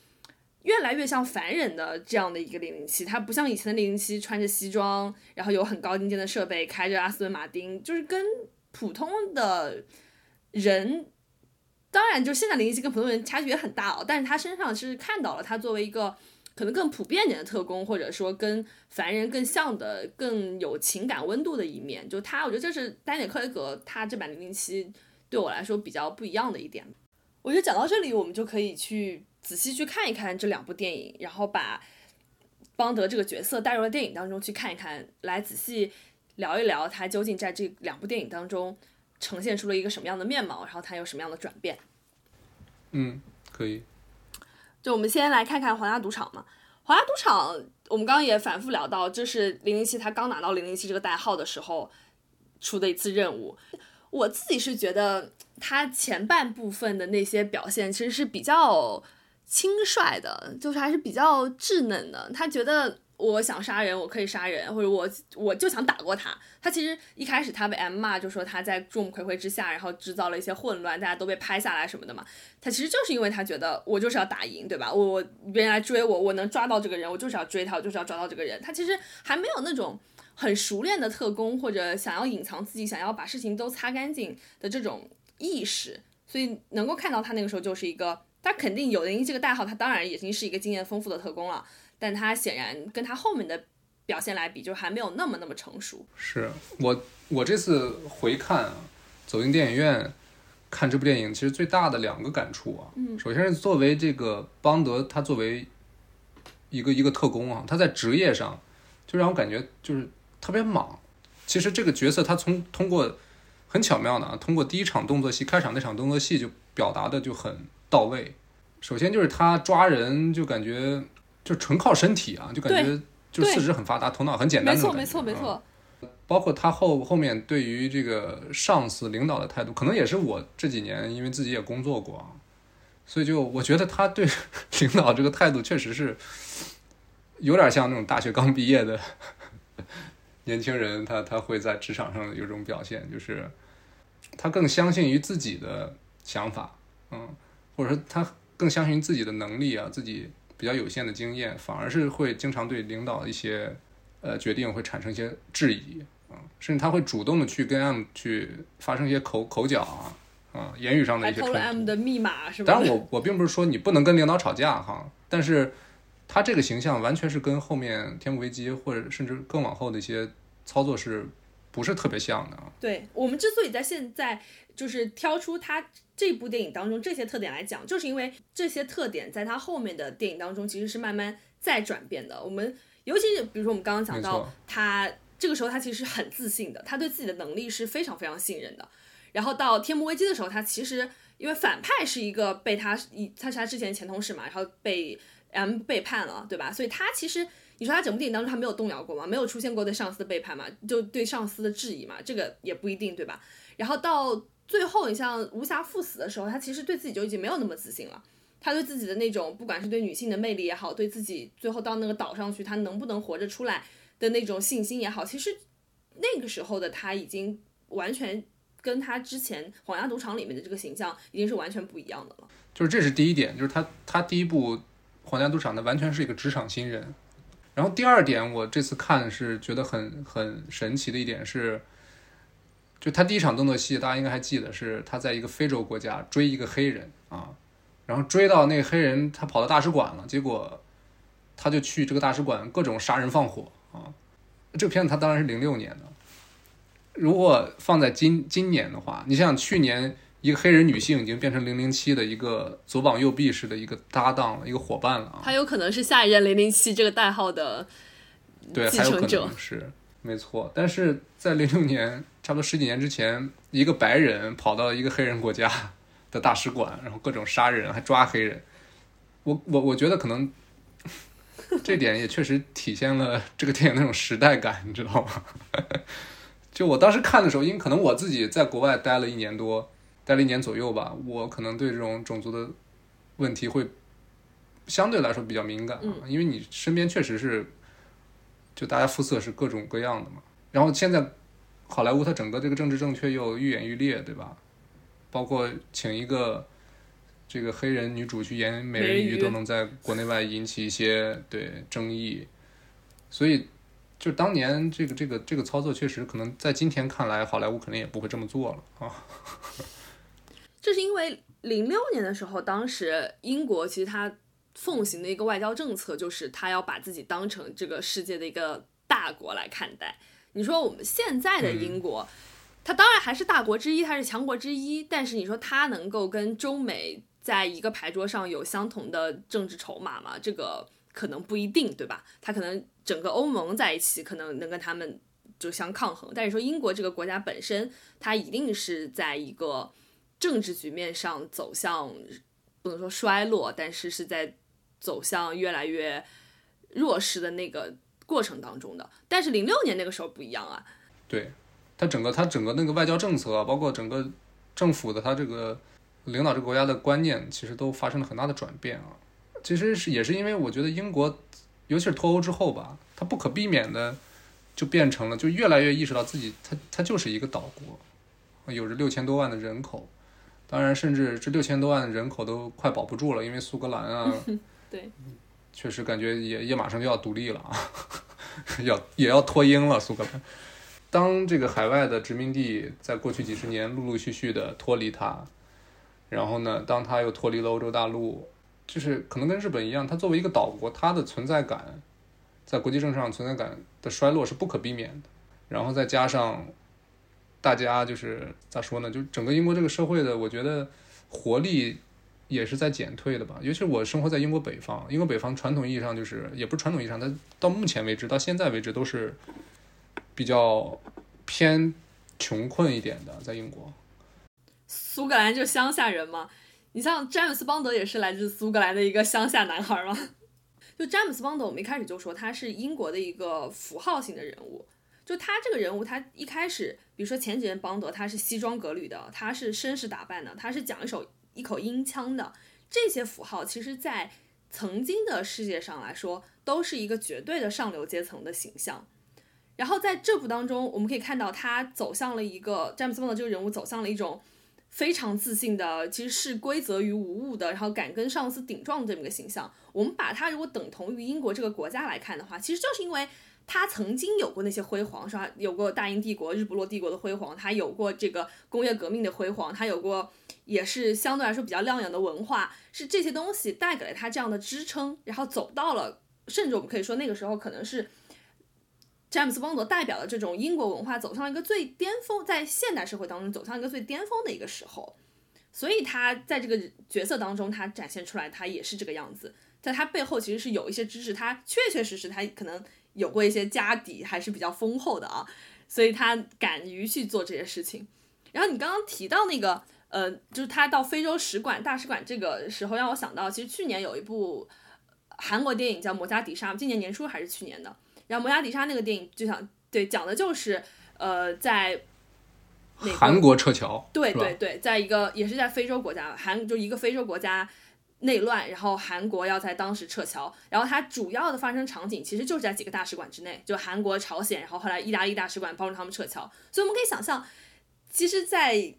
越来越像凡人的这样的一个零零七，他不像以前的零零七穿着西装，然后有很高精尖的设备，开着阿斯顿马丁，就是跟普通的人，当然就现在零零七跟普通人差距也很大哦，但是他身上是看到了他作为一个。可能更普遍点的特工，或者说跟凡人更像的、更有情感温度的一面，就他，我觉得这是丹尼尔·克雷格他这版零零七对我来说比较不一样的一点。我觉得讲到这里，我们就可以去仔细去看一看这两部电影，然后把邦德这个角色带入了电影当中去看一看，来仔细聊一聊他究竟在这两部电影当中呈现出了一个什么样的面貌，然后他有什么样的转变。嗯，可以。就我们先来看看皇家赌场嘛，皇家赌场，我们刚刚也反复聊到，就是零零七他刚拿到零零七这个代号的时候出的一次任务。我自己是觉得他前半部分的那些表现其实是比较轻率的，就是还是比较稚嫩的。他觉得。我想杀人，我可以杀人，或者我我就想打过他。他其实一开始他被 M 骂，就说他在众目睽睽之下，然后制造了一些混乱，大家都被拍下来什么的嘛。他其实就是因为他觉得我就是要打赢，对吧？我我别人来追我，我能抓到这个人，我就是要追他，我就是要抓到这个人。他其实还没有那种很熟练的特工，或者想要隐藏自己，想要把事情都擦干净的这种意识。所以能够看到他那个时候就是一个，他肯定有零一这个代号，他当然已经是一个经验丰富的特工了。但他显然跟他后面的表现来比，就还没有那么那么成熟。是我我这次回看啊，走进电影院看这部电影，其实最大的两个感触啊，嗯，首先是作为这个邦德，他作为一个一个特工啊，他在职业上就让我感觉就是特别莽。其实这个角色他从通过很巧妙的啊，通过第一场动作戏开场那场动作戏就表达的就很到位。首先就是他抓人就感觉。就纯靠身体啊，就感觉就四肢很发达，头脑很简单。没错，没错，没错。包括他后后面对于这个上司领导的态度，可能也是我这几年因为自己也工作过啊，所以就我觉得他对 领导这个态度确实是有点像那种大学刚毕业的 年轻人，他他会在职场上有这种表现，就是他更相信于自己的想法，嗯，或者说他更相信自己的能力啊，自己。比较有限的经验，反而是会经常对领导一些呃决定会产生一些质疑啊，甚至他会主动的去跟 M 去发生一些口口角啊啊，言语上的一些冲突。M 的密码是吧？当然，我我并不是说你不能跟领导吵架哈，但是他这个形象完全是跟后面天幕危机或者甚至更往后的一些操作是不是特别像的啊？对我们之所以在现在就是挑出他。这部电影当中这些特点来讲，就是因为这些特点在他后面的电影当中其实是慢慢在转变的。我们尤其是比如说我们刚刚讲到他这个时候他其实很自信的，他对自己的能力是非常非常信任的。然后到天幕危机的时候，他其实因为反派是一个被他以他是他之前前同事嘛，然后被 M 背叛了，对吧？所以他其实你说他整部电影当中他没有动摇过吗？没有出现过对上司的背叛吗？就对上司的质疑嘛？这个也不一定，对吧？然后到。最后，你像无暇赴死的时候，他其实对自己就已经没有那么自信了。他对自己的那种，不管是对女性的魅力也好，对自己最后到那个岛上去，他能不能活着出来的那种信心也好，其实那个时候的他已经完全跟他之前《皇家赌场》里面的这个形象已经是完全不一样的了。就是这是第一点，就是他他第一部《皇家赌场，的完全是一个职场新人。然后第二点，我这次看是觉得很很神奇的一点是，就他第一场动作戏，大家应该还记得，是他在一个非洲国家追一个黑人啊，然后追到那个黑人，他跑到大使馆了，结果他就去这个大使馆各种杀人放火啊。这个片子它当然是零六年的，如果放在今今年的话，你想想去年。一个黑人女性已经变成零零七的一个左膀右臂式的一个搭档了，一个伙伴了啊！她有可能是下一任零零七这个代号的对，还有可能是没错。但是在零六年，差不多十几年之前，一个白人跑到一个黑人国家的大使馆，然后各种杀人，还抓黑人。我我我觉得可能这点也确实体现了这个电影那种时代感，你知道吗？就我当时看的时候，因为可能我自己在国外待了一年多。待了一年左右吧，我可能对这种种族的问题会相对来说比较敏感，因为你身边确实是就大家肤色是各种各样的嘛。然后现在好莱坞它整个这个政治正确又愈演愈烈，对吧？包括请一个这个黑人女主去演美人鱼，都能在国内外引起一些对争议。所以就当年这个这个这个操作，确实可能在今天看来，好莱坞肯定也不会这么做了啊。这是因为零六年的时候，当时英国其实它奉行的一个外交政策，就是它要把自己当成这个世界的一个大国来看待。你说我们现在的英国，它当然还是大国之一，它是强国之一，但是你说它能够跟中美在一个牌桌上有相同的政治筹码吗？这个可能不一定，对吧？它可能整个欧盟在一起，可能能跟他们就相抗衡。但是说英国这个国家本身，它一定是在一个。政治局面上走向不能说衰落，但是是在走向越来越弱势的那个过程当中的。但是零六年那个时候不一样啊，对，他整个他整个那个外交政策，包括整个政府的他这个领导这个国家的观念，其实都发生了很大的转变啊。其实是也是因为我觉得英国，尤其是脱欧之后吧，它不可避免的就变成了，就越来越意识到自己，它它就是一个岛国，有着六千多万的人口。当然，甚至这六千多万人口都快保不住了，因为苏格兰啊，对，确实感觉也也马上就要独立了啊，要也要脱英了。苏格兰，当这个海外的殖民地在过去几十年陆陆续续的脱离它，然后呢，当它又脱离了欧洲大陆，就是可能跟日本一样，它作为一个岛国，它的存在感在国际政治上存在感的衰落是不可避免的。然后再加上。大家就是咋说呢？就整个英国这个社会的，我觉得活力也是在减退的吧。尤其是我生活在英国北方，英国北方传统意义上就是，也不是传统意义上，它到目前为止，到现在为止都是比较偏穷困一点的，在英国。苏格兰就乡下人嘛，你像詹姆斯邦德也是来自苏格兰的一个乡下男孩嘛。就詹姆斯邦德，我们一开始就说他是英国的一个符号性的人物。就他这个人物，他一开始，比如说前几任邦德，他是西装革履的，他是绅士打扮的，他是讲一首一口英腔的，这些符号，其实，在曾经的世界上来说，都是一个绝对的上流阶层的形象。然后在这部当中，我们可以看到他走向了一个詹姆斯邦德这个人物走向了一种非常自信的，其实是规则于无物的，然后敢跟上司顶撞这么一个形象。我们把他如果等同于英国这个国家来看的话，其实就是因为。他曾经有过那些辉煌，是吧？有过大英帝国、日不落帝国的辉煌，他有过这个工业革命的辉煌，他有过也是相对来说比较亮眼的文化，是这些东西带给了他这样的支撑，然后走到了，甚至我们可以说那个时候可能是詹姆斯邦德代表的这种英国文化走向一个最巅峰，在现代社会当中走向一个最巅峰的一个时候，所以他在这个角色当中，他展现出来他也是这个样子，在他背后其实是有一些知识，他确确实实他可能。有过一些家底还是比较丰厚的啊，所以他敢于去做这些事情。然后你刚刚提到那个，呃，就是他到非洲使馆大使馆这个时候，让我想到，其实去年有一部韩国电影叫《摩加迪沙》，今年年初还是去年的。然后《摩加迪沙》那个电影就想对讲的就是，呃，在韩国撤侨，对对对，在一个也是在非洲国家，韩就一个非洲国家。内乱，然后韩国要在当时撤侨，然后它主要的发生场景其实就是在几个大使馆之内，就韩国、朝鲜，然后后来意大利大使馆帮助他们撤侨。所以我们可以想象，其实，在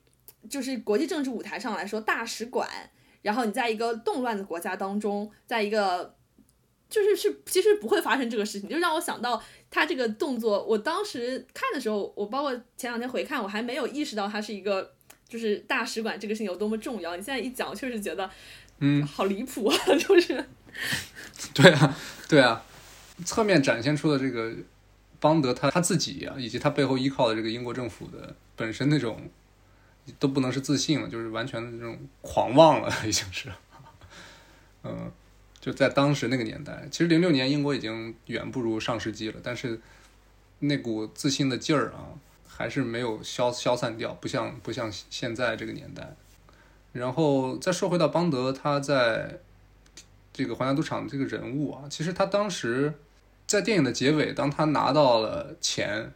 就是国际政治舞台上来说，大使馆，然后你在一个动乱的国家当中，在一个就是是其实不会发生这个事情，就让我想到他这个动作。我当时看的时候，我包括前两天回看，我还没有意识到他是一个就是大使馆这个事情有多么重要。你现在一讲，确实觉得嗯，好离谱啊，就是 对啊，对啊，侧面展现出了这个邦德他他自己啊，以及他背后依靠的这个英国政府的本身那种都不能是自信了，就是完全的这种狂妄了，已经是，嗯，就在当时那个年代，其实零六年英国已经远不如上世纪了，但是那股自信的劲儿啊，还是没有消消散掉，不像不像现在这个年代。然后再说回到邦德，他在这个皇家赌场这个人物啊，其实他当时在电影的结尾，当他拿到了钱，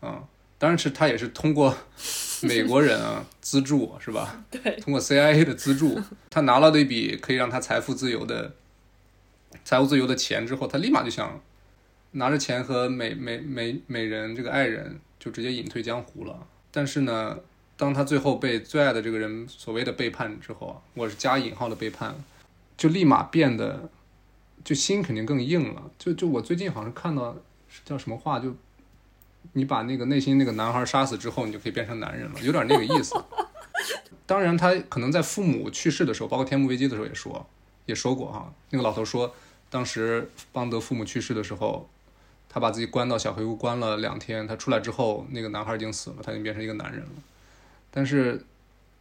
啊，当然是他也是通过 美国人啊资助是吧？对，通过 CIA 的资助，他拿了那笔可以让他财富自由的财务自由的钱之后，他立马就想拿着钱和美美美美人这个爱人就直接隐退江湖了。但是呢，当他最后被最爱的这个人所谓的背叛之后，我是加引号的背叛，就立马变得就心肯定更硬了。就就我最近好像看到叫什么话，就你把那个内心那个男孩杀死之后，你就可以变成男人了，有点那个意思。当然，他可能在父母去世的时候，包括天幕危机的时候也说也说过哈，那个老头说，当时邦德父母去世的时候，他把自己关到小黑屋关了两天，他出来之后，那个男孩已经死了，他已经变成一个男人了。但是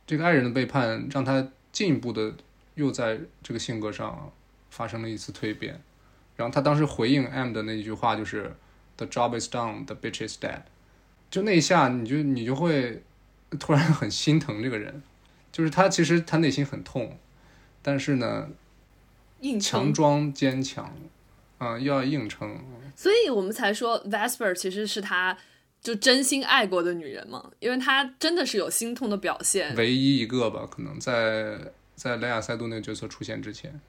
这个爱人的背叛让他进一步的又在这个性格上发生了一次蜕变。然后他当时回应 M 的那一句话就是 “The job is done, the bitch is dead”，就那一下你就你就会突然很心疼这个人，就是他其实他内心很痛，但是呢硬强，装坚强，啊、又要硬撑，所以我们才说 Vesper 其实是他就真心爱过的女人嘛，因为她真的是有心痛的表现。唯一一个吧，可能在在雷亚塞杜那个角色出现之前，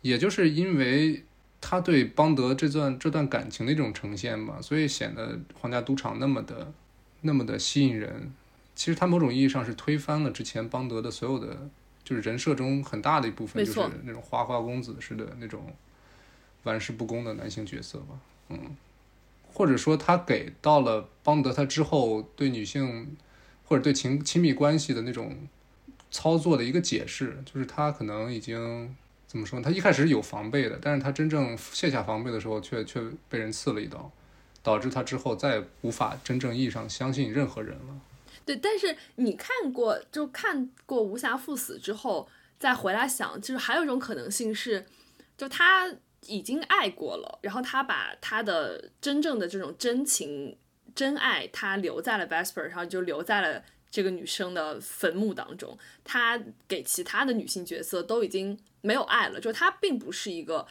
也就是因为他对邦德这段这段感情的一种呈现吧，所以显得皇家赌场那么的那么的吸引人。其实他某种意义上是推翻了之前邦德的所有的，就是人设中很大的一部分，就是那种花花公子式的那种玩世不恭的男性角色吧，嗯，或者说他给到了邦德他之后对女性或者对情亲密关系的那种操作的一个解释，就是他可能已经怎么说？他一开始是有防备的，但是他真正卸下防备的时候却，却被人刺了一刀，导致他之后再也无法真正意义上相信任何人了。对，但是你看过就看过《无暇赴死》之后，再回来想，就是还有一种可能性是，就他已经爱过了，然后他把他的真正的这种真情、真爱，他留在了 Vesper，然后就留在了这个女生的坟墓当中。他给其他的女性角色都已经没有爱了，就他并不是一个，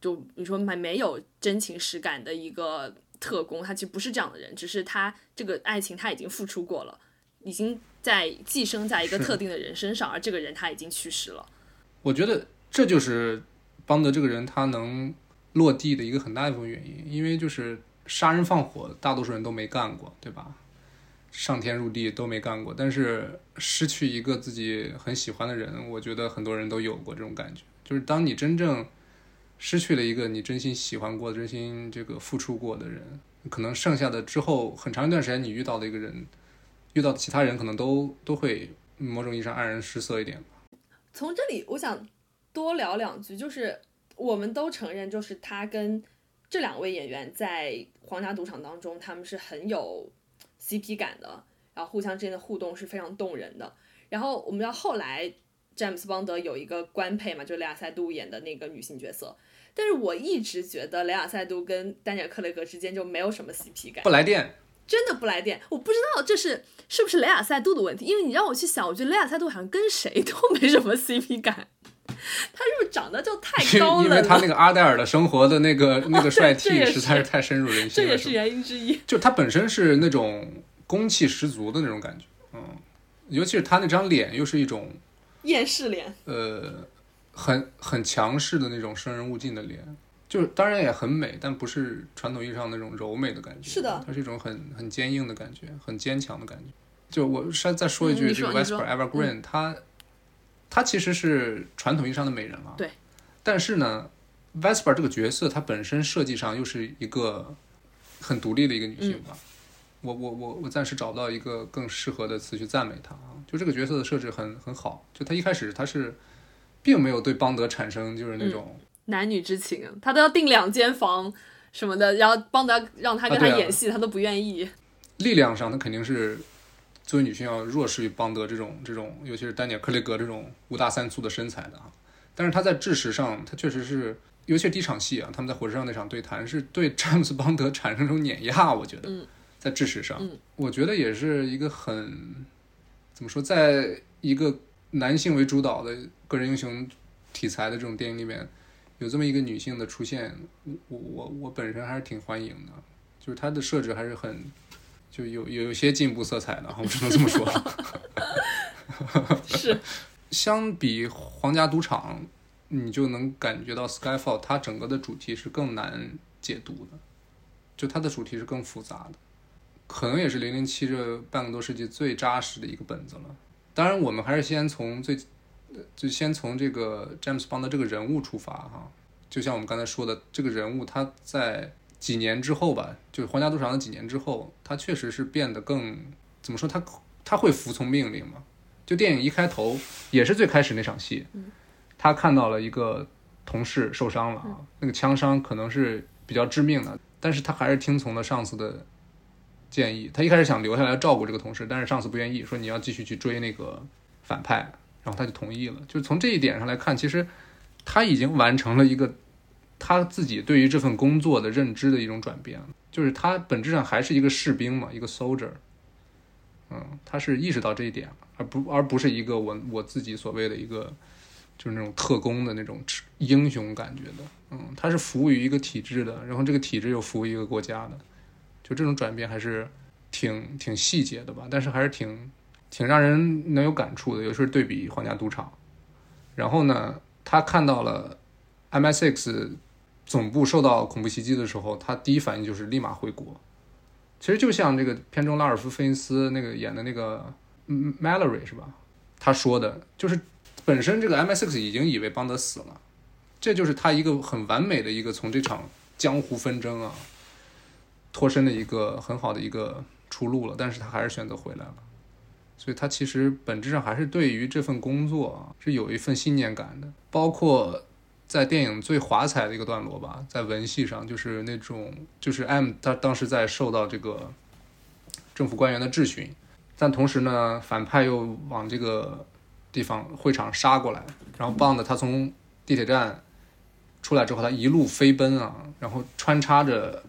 就你说没没有真情实感的一个特工，他其实不是这样的人，只是他这个爱情他已经付出过了。已经在寄生在一个特定的人身上，而这个人他已经去世了。我觉得这就是邦德这个人他能落地的一个很大一部分原因，因为就是杀人放火，大多数人都没干过，对吧？上天入地都没干过，但是失去一个自己很喜欢的人，我觉得很多人都有过这种感觉。就是当你真正失去了一个你真心喜欢过、真心这个付出过的人，可能剩下的之后很长一段时间，你遇到的一个人，遇到其他人，可能都都会某种意义上黯然失色一点。从这里，我想多聊两句，就是我们都承认，就是他跟这两位演员在皇家赌场当中，他们是很有 CP 感的，然后互相之间的互动是非常动人的。然后我们知道后来詹姆斯邦德有一个官配嘛，就雷亚塞杜演的那个女性角色，但是我一直觉得雷亚塞杜跟丹尼尔克雷格之间就没有什么 CP 感。不来电，真的不来电，我不知道这是是不是雷亚塞杜的问题，因为你让我去想，我觉得雷亚塞杜好像跟谁都没什么 CP 感，他是不是长得就太高了因？为他那个阿黛尔的生活的那个 那个帅这也 T 是实在是太深入人这也是心了是吧，原因之一。就他本身是那种攻气十足的那种感觉，嗯，尤其是他那张脸又是一种厌世脸，呃很很强势的那种生人勿近的脸，就是当然也很美，但不是传统意义上那种柔美的感觉，是的它是一种很很坚硬的感觉，很坚强的感觉。就我再再说一句，嗯这个说你说 Vesper Evergreen，她她其实是传统意义上的美人嘛，对，但是呢，Vesper 这个角色，她本身设计上又是一个很独立的一个女性吧。我我我我暂时找不到一个更适合的词去赞美她啊。就这个角色的设置很很好，就她一开始她是并没有对邦德产生就是那种男女之情，她都要订两间房什么的，然后邦德让她跟他演戏，她都不愿意。力量上，她肯定是作为女性要弱势于邦德这种这种，尤其是丹尼尔·克雷格这种五大三粗的身材的啊。但是她在智识上，她确实是。尤其是第一场戏啊，他们在火车上那场对谈是对詹姆斯邦德产生这种碾压，我觉得，在知识上，我觉得也是一个很怎么说，在一个男性为主导的个人英雄题材的这种电影里面，有这么一个女性的出现，我我我本身还是挺欢迎的，就是她的设置还是很就有有一些进步色彩的，我只能这么说。是，相比皇家赌场。你就能感觉到《Skyfall》它整个的主题是更难解读的，就它的主题是更复杂的，可能也是《零零七》这半个多世纪最扎实的一个本子了。当然，我们还是先从最，就先从这个詹姆斯邦德这个人物出发哈。就像我们刚才说的，这个人物他在几年之后吧，就是《皇家赌场》的几年之后，他确实是变得更怎么说？他他会服从命令吗？就电影一开头也是最开始那场戏。他看到了一个同事受伤了啊，那个枪伤可能是比较致命的，但是他还是听从了上司的建议。他一开始想留下来照顾这个同事，但是上司不愿意，说你要继续去追那个反派，然后他就同意了。就从这一点上来看，其实他已经完成了一个他自己对于这份工作的认知的一种转变，就是他本质上还是一个士兵嘛，一个 soldier。嗯，他是意识到这一点，而不而不是一个我我自己所谓的一个。就是那种特工的那种英雄感觉的，嗯，他是服务于一个体制的，然后这个体制又服务于一个国家的，就这种转变还是挺挺细节的吧，但是还是挺挺让人能有感触的。尤其是对比皇家赌场，然后呢，他看到了 MSX 总部受到恐怖袭击的时候，他第一反应就是立马回国。其实就像这个片中拉尔夫·费因斯那个演的那个 Mallory 是吧？他说的就是。本身这个 MSX 已经以为邦德死了，这就是他一个很完美的一个从这场江湖纷争啊脱身的一个很好的一个出路了。但是他还是选择回来了，所以他其实本质上还是对于这份工作啊是有一份信念感的。包括在电影最华彩的一个段落吧，在文戏上就是那种就是 M 他当时在受到这个政府官员的质询，但同时呢反派又往这个。地方会场杀过来，然后棒的他从地铁站出来之后，他一路飞奔啊，然后穿插着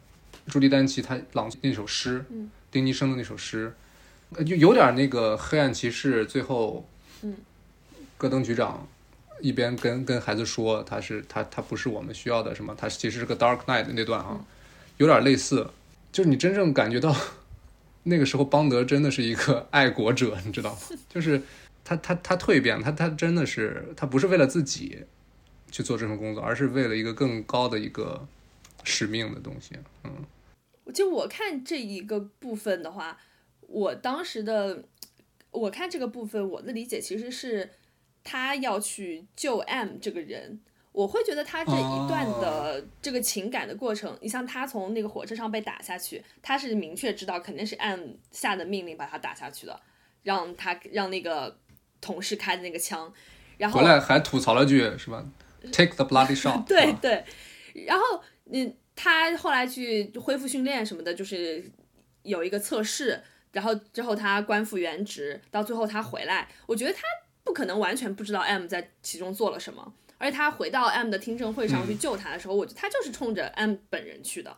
朱迪丹奇他朗那首诗，丁尼生的那首诗，就有点那个黑暗骑士最后，戈登局长一边跟跟孩子说他是他他不是我们需要的什么，他其实是个 Dark Knight 那段啊，有点类似，就是你真正感觉到 那个时候邦德真的是一个爱国者，你知道吗？就是。他他他蜕变，他他真的是他不是为了自己去做这份工作，而是为了一个更高的一个使命的东西。嗯，就我看这一个部分的话，我当时的我看这个部分，我的理解其实是他要去救 M 这个人。我会觉得他这一段的这个情感的过程，你像他从那个火车上被打下去，他是明确知道肯定是 M 下的命令把他打下去的，让他让那个。同事开的那个枪，然后回来还吐槽了句是吧？Take the bloody shot。对对，然后嗯，他后来去恢复训练什么的，就是有一个测试，然后之后他官复原职，到最后他回来，我觉得他不可能完全不知道 M 在其中做了什么，而且他回到 M 的听证会上去救他的时候，我觉得他就是冲着 M 本人去的。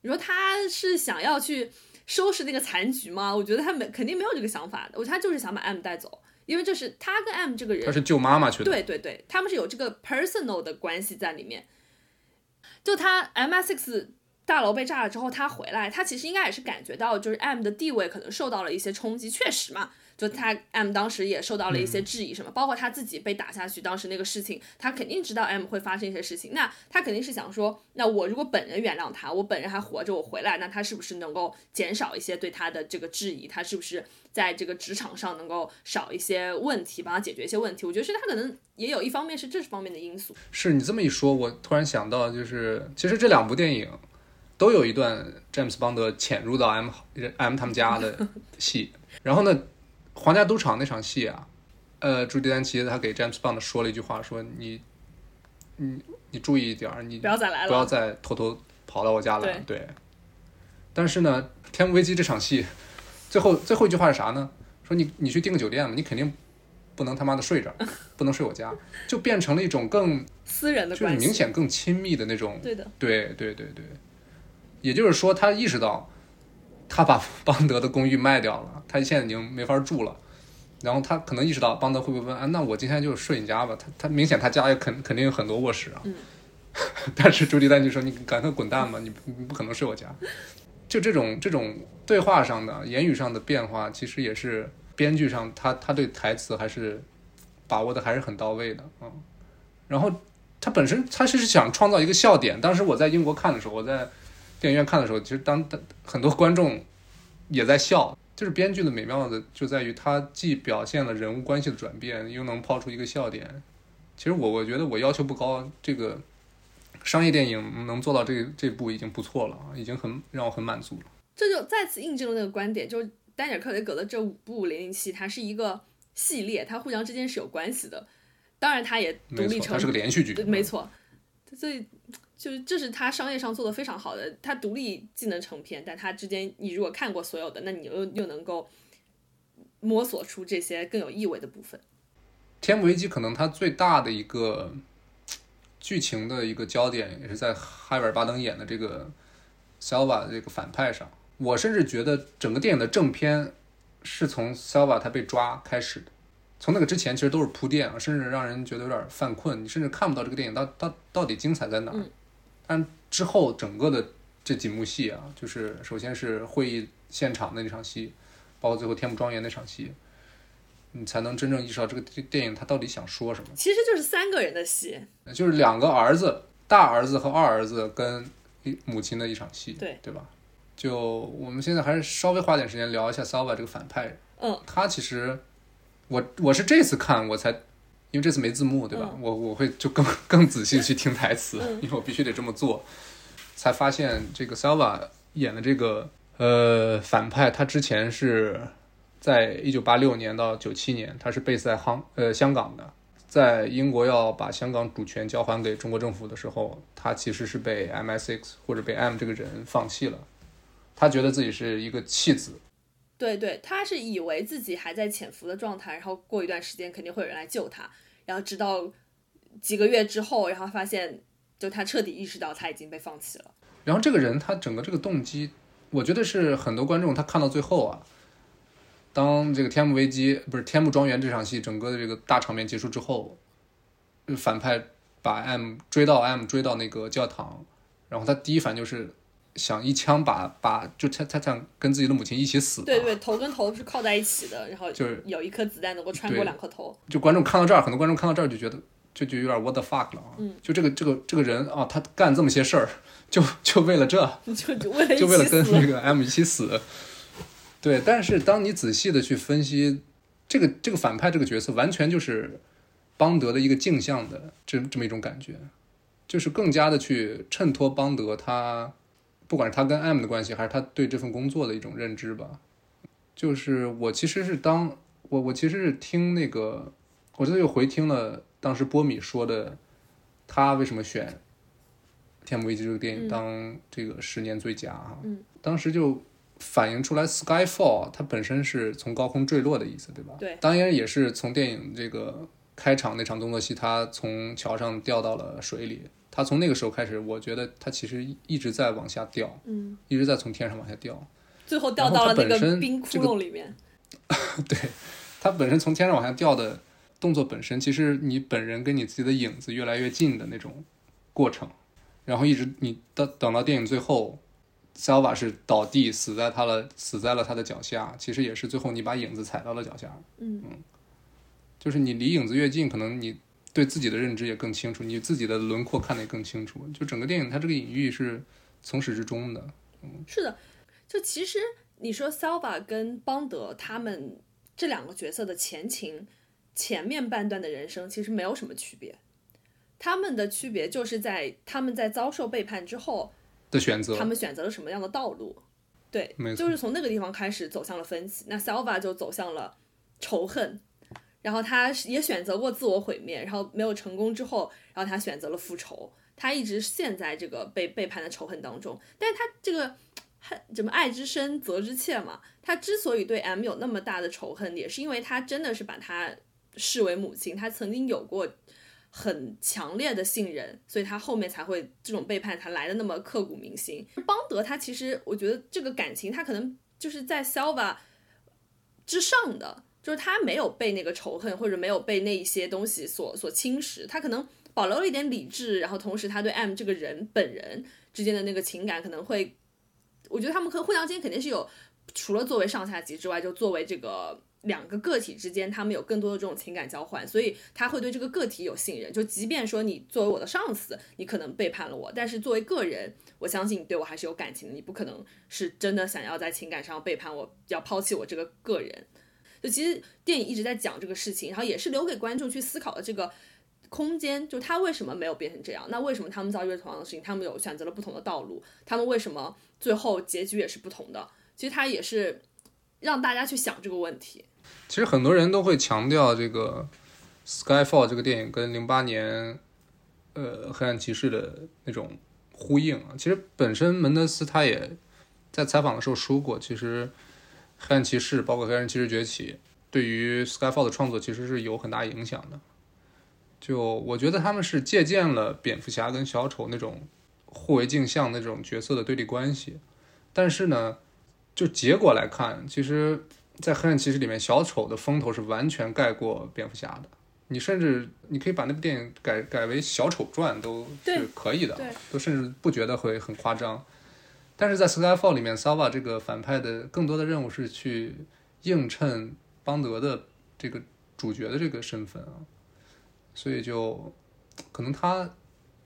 你说他是想要去收拾那个残局吗？我觉得他没肯定没有这个想法的，我觉得他就是想把 M 带走。因为这是他跟 M 这个人，他是救妈妈去的。对对对，他们是有这个 personal 的关系在里面。就他 MSX 大楼被炸了之后，他回来，他其实应该也是感觉到，就是 M 的地位可能受到了一些冲击。确实嘛，就他 M 当时也受到了一些质疑，什么，包括他自己被打下去，当时那个事情，他肯定知道 M 会发生一些事情，那他肯定是想说，那我如果本人原谅他，我本人还活着，我回来，那他是不是能够减少一些对他的这个质疑？他是不是在这个职场上能够少一些问题，帮他解决一些问题？我觉得是他可能也有一方面是这方面的因素。是你这么一说，我突然想到，就是其实这两部电影都有一段詹姆斯邦德潜入到 M M 他们家的戏，然后呢。皇家赌场那场戏啊，呃，朱迪丹奇他给詹姆斯邦德说了一句话，说你，你你注意一点，你不要再来了，不要再偷偷跑到我家来。对。但是呢，天幕危机这场戏，最后最后一句话是啥呢？说你你去订个酒店嘛，你肯定不能他妈的睡这儿，不能睡我家，就变成了一种更私人的就是明显更亲密的那种。对的。对对对对。也就是说，他意识到。他把 邦德的公寓卖掉了，他现在已经没法住了。然后他可能意识到邦德会不会问啊？那我今天就睡你家吧。他他明显他家也肯肯定有很多卧室啊。嗯。但是朱迪丹就说：“你赶快滚蛋吧，你你不可能睡我家。”就这种这种对话上的言语上的变化，其实也是编剧上他他对台词还是把握的还是很到位的啊。然后他本身他是想创造一个笑点。当时我在英国看的时候，我在。电影院看的时候，其实当很多观众也在笑，就是编剧的美妙的就在于他既表现了人物关系的转变，又能抛出一个笑点。其实我我觉得我要求不高，这个商业电影能做到这这步已经不错了啊，已经很让我很满足了。这就再次印证了那个观点，就是丹尼尔·克雷格的这五部零零七，它是一个系列，它互相之间是有关系的。当然，它也独立成，它是个连续剧，没错。所以。就是这是他商业上做的非常好的，他独立既能成片，但他之间你如果看过所有的，那你又又能够摸索出这些更有意味的部分。天幕危机可能它最大的一个剧情的一个焦点，也是在哈维尔巴登演的这个 Selva 的这个反派上。我甚至觉得整个电影的正片是从 Selva 他被抓开始的。从那个之前，其实都是铺垫啊，甚至让人觉得有点犯困，你甚至看不到这个电影到到到底精彩在哪儿。但之后整个的这几幕戏啊，就是首先是会议现场的那场戏，包括最后天幕庄园那场戏，你才能真正意识到这个电影它到底想说什么。其实就是三个人的戏，就是两个儿子，大儿子和二儿子跟母亲的一场戏，对对吧？就我们现在还是稍微花点时间聊一下 Salva 这个反派，嗯，他其实。我我是这次看我才，因为这次没字幕对吧？我我会就更更仔细去听台词，因为我必须得这么做，才发现这个 Selva 演的这个呃反派，他之前是在一九八六年到九七年，他是 base 在杭呃香港的，在英国要把香港主权交还给中国政府的时候，他其实是被 MI6 或者被 M 这个人放弃了，他觉得自己是一个弃子。对对，他是以为自己还在潜伏的状态，然后过一段时间肯定会有人来救他，然后直到几个月之后，然后发现就他彻底意识到他已经被放弃了。然后这个人他整个这个动机，我觉得是很多观众他看到最后啊，当这个天幕危机不是天幕庄园这场戏整个的这个大场面结束之后，反派把 M 追到 M 追到那个教堂，然后他第一反应就是。想一枪把把就他他想跟自己的母亲一起死，对对，头跟头是靠在一起的，然后就是有一颗子弹能够穿过两颗头。就观众看到这儿，很多观众看到这儿就觉得就就有点 what the fuck 了啊！就这个这个这个人啊，他干这么些事儿，就就为了这，就为了就为了跟那个 M 一起死。对，但是当你仔细的去分析这个这个反派这个角色，完全就是邦德的一个镜像的这这么一种感觉，就是更加的去衬托邦德他。不管是他跟 M 的关系，还是他对这份工作的一种认知吧，就是我其实是当我我其实是听那个，我这又回听了当时波米说的，他为什么选《天幕危机》这个电影当这个十年最佳啊？嗯，当时就反映出来 Skyfall 它本身是从高空坠落的意思，对吧？对，当然也是从电影这个开场那场动作戏，他从桥上掉到了水里。他从那个时候开始，我觉得他其实一直在往下掉，嗯，一直在从天上往下掉，最后掉到了那个冰窟窿里面。对，他本身从天上往下掉的动作本身，其实你本人跟你自己的影子越来越近的那种过程，然后一直你到等到电影最后 Selva 是倒地死在他了，死在了他的脚下，其实也是最后你把影子踩到了脚下。嗯。就是你离影子越近，可能你对自己的认知也更清楚，你自己的轮廓看得也更清楚。就整个电影它这个隐喻是从始至终的。嗯是的，就其实你说 Salva 跟邦德他们这两个角色的前情，前面半段的人生其实没有什么区别，他们的区别就是在他们在遭受背叛之后，的选择他，们选择了什么样的道路。对没，错就是从那个地方开始走向了分歧。那 Salva 就走向了仇恨，然后他也选择过自我毁灭，然后没有成功之后，然后他选择了复仇。他一直陷在这个被背叛的仇恨当中，但他这个恨怎么爱之深责之切嘛？他之所以对 M 有那么大的仇恨，也是因为他真的是把他视为母亲，他曾经有过很强烈的信任，所以他后面才会这种背叛才来的那么刻骨铭心。邦德他其实我觉得这个感情他可能就是在 Selva 之上的，就是他没有被那个仇恨或者没有被那一些东西所所侵蚀，他可能保留了一点理智，然后同时他对 M 这个人本人之间的那个情感可能会，我觉得他们可互相之间肯定是有，除了作为上下级之外，就作为这个。两个个体之间，他们有更多的这种情感交换，所以他会对这个个体有信任。就即便说你作为我的上司，你可能背叛了我，但是作为个人，我相信你对我还是有感情的。你不可能是真的想要在情感上背叛我，要抛弃我这个个人。就其实电影一直在讲这个事情，然后也是留给观众去思考的这个空间，就他为什么没有变成这样？那为什么他们遭遇了同样的事情，他们有选择了不同的道路？他们为什么最后结局也是不同的？其实他也是让大家去想这个问题。其实很多人都会强调这个《Skyfall》这个电影跟零八年呃《黑暗骑士》的那种呼应啊。其实本身门德斯他也在采访的时候说过，其实《黑暗骑士》包括《黑暗骑士崛起》对于《Skyfall》的创作其实是有很大影响的。就我觉得他们是借鉴了蝙蝠侠跟小丑那种互为镜像的这种角色的对立关系，但是呢，就结果来看，其实。在黑暗骑士里面，小丑的风头是完全盖过蝙蝠侠的。你甚至你可以把那部电影改改为《小丑传》都是可以的，都甚至不觉得会很夸张。但是在《Skyfall》里面，Sava 这个反派的更多的任务是去映衬邦德的这个主角的这个身份啊，所以就可能他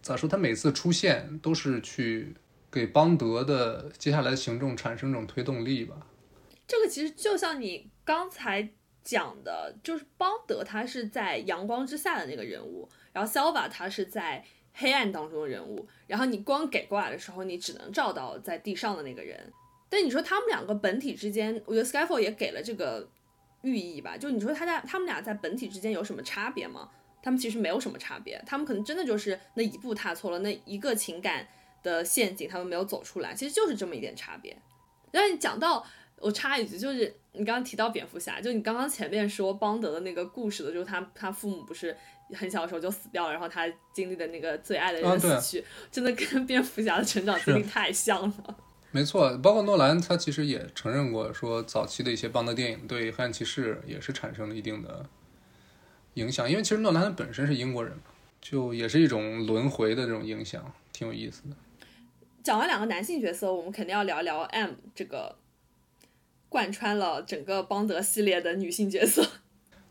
咋说，他每次出现都是去给邦德的接下来的行动产生这种推动力吧。这个其实就像你刚才讲的，就是邦德他是在阳光之下的那个人物，然后 Sava 他是在黑暗当中的人物，然后你光给过来的时候，你只能照到在地上的那个人。但你说他们两个本体之间，我觉得 Skyfall 也给了这个寓意吧，就你说他在他们俩在本体之间有什么差别吗？他们其实没有什么差别，他们可能真的就是那一步踏错了，那一个情感的陷阱他们没有走出来，其实就是这么一点差别。然后你讲到。我插一句，就是你刚刚提到蝙蝠侠，就你刚刚前面说邦德的那个故事的，就是他他父母不是很小的时候就死掉了，然后他经历的那个最爱的人死去，真的跟蝙蝠侠的成长经历太像了。没错，包括诺兰他其实也承认过，说早期的一些邦德电影对黑暗骑士也是产生了一定的影响，因为其实诺兰他本身是英国人嘛，就也是一种轮回的这种影响，挺有意思的。讲完两个男性角色，我们肯定要聊聊 M 这个。贯穿了整个邦德系列的女性角色，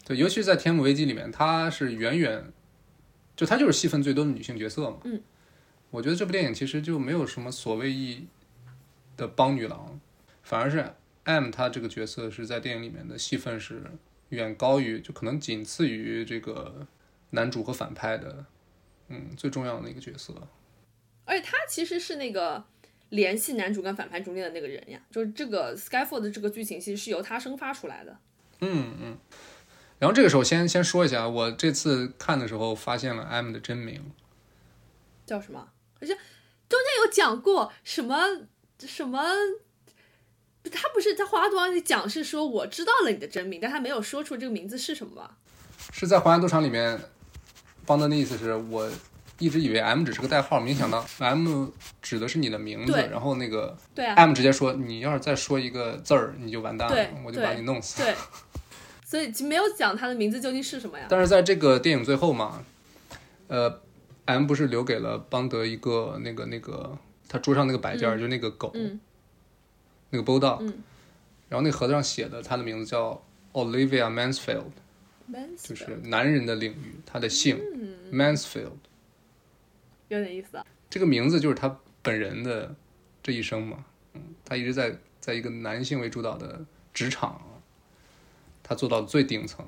对，尤其是在《天幕危机》里面，她是远远，就她就是戏份最多的女性角色嘛。嗯，我觉得这部电影其实就没有什么所谓意义的帮女郎，反而是 M 她这个角色是在电影里面的戏份是远高于，就可能仅次于这个男主和反派的，嗯，最重要的一个角色。而且她其实是那个。联系男主跟反派中间的那个人呀，就是这个 Skyfall 的这个剧情其实是由他生发出来的。嗯嗯。然后这个时候先先说一下，我这次看的时候发现了 M 的真名，叫什么？而且中间有讲过什么什么？他不是在华多里讲是说我知道了你的真名，但他没有说出这个名字是什么吧？是在华安赌场里面，邦德的意思是我。一直以为 M 只是个代号，没想到 M 指的是你的名字。然后那个 M 直接说：“你要是再说一个字儿，你就完蛋了，我就把你弄死。”对，所以没有讲他的名字究竟是什么呀？但是在这个电影最后嘛，呃，M 不是留给了邦德一个那个那个他桌上那个摆件，就那个狗，那个 Bulldog，、嗯。然后那个盒子上写的，他的名字叫 Olivia Mansfield，就是男人的领域，他的姓、Mansfield，有点意思啊。这个名字就是他本人的这一生嘛，嗯，他一直在在一个男性为主导的职场啊，她做到最顶层。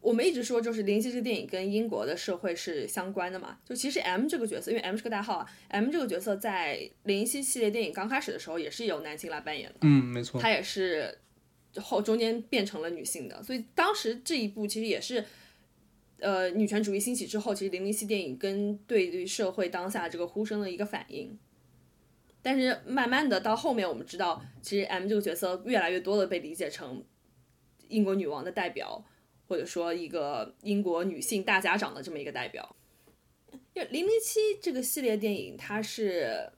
我们一直说，就是《零零七》这个电影跟英国的社会是相关的嘛。就其实 M 这个角色，因为 M 是个代号啊，M 这个角色在《零零七》系列电影刚开始的时候也是由男性来扮演的，嗯，没错。他也是后中间变成了女性的，所以当时这一部其实也是。呃，女权主义兴起之后，其实零零七电影跟对于社会当下这个呼声的一个反应。但是慢慢的到后面，我们知道，其实 M 这个角色越来越多的被理解成英国女王的代表，或者说一个英国女性大家长的这么一个代表。因为《零零七》这个系列电影，它是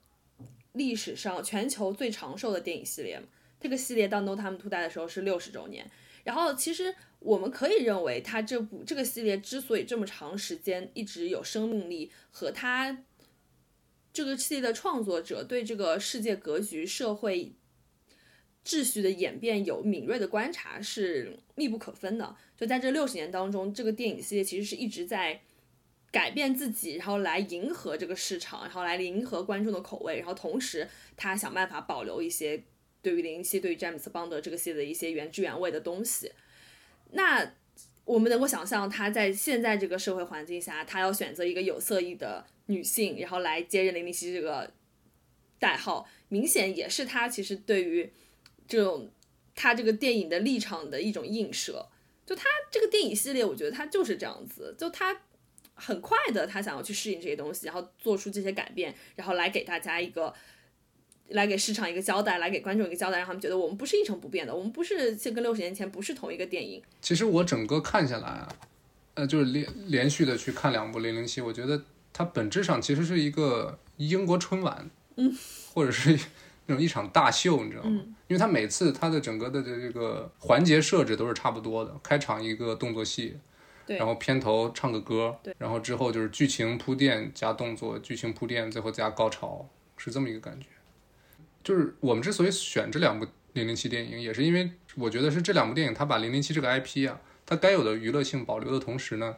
历史上全球最长寿的电影系列。这个系列到《No Time to Die》的时候是六十周年。然后其实我们可以认为，它这部这个系列之所以这么长时间一直有生命力，和它这个系列的创作者对这个世界格局、社会秩序的演变有敏锐的观察是密不可分的。就在这六十年当中，这个电影系列其实是一直在改变自己，然后来迎合这个市场，然后来迎合观众的口味，然后同时他想办法保留一些对于零零七、对于詹姆斯邦德这个系列的一些原汁原味的东西。那我们能够想象，他在现在这个社会环境下，他要选择一个有色艺的女性，然后来接任零零七这个代号，明显也是他其实对于这种他这个电影的立场的一种映射。就他这个电影系列，我觉得他就是这样子，就他很快的，他想要去适应这些东西，然后做出这些改变，然后来给大家一个。来给市场一个交代，来给观众一个交代，让他们觉得我们不是一成不变的，我们不是跟六十年前不是同一个电影。其实我整个看下来啊，呃，就是连连续的去看两部《零零七》，我觉得它本质上其实是一个英国春晚，嗯，或者是那种一场大秀，你知道吗？嗯、因为它每次它的整个的这个环节设置都是差不多的，开场一个动作戏，对，然后片头唱个歌，对，然后之后就是剧情铺垫加动作，剧情铺垫，最后加高潮，是这么一个感觉。就是我们之所以选这两部零零七电影，也是因为我觉得是这两部电影，它把零零七这个 IP 啊，它该有的娱乐性保留的同时呢，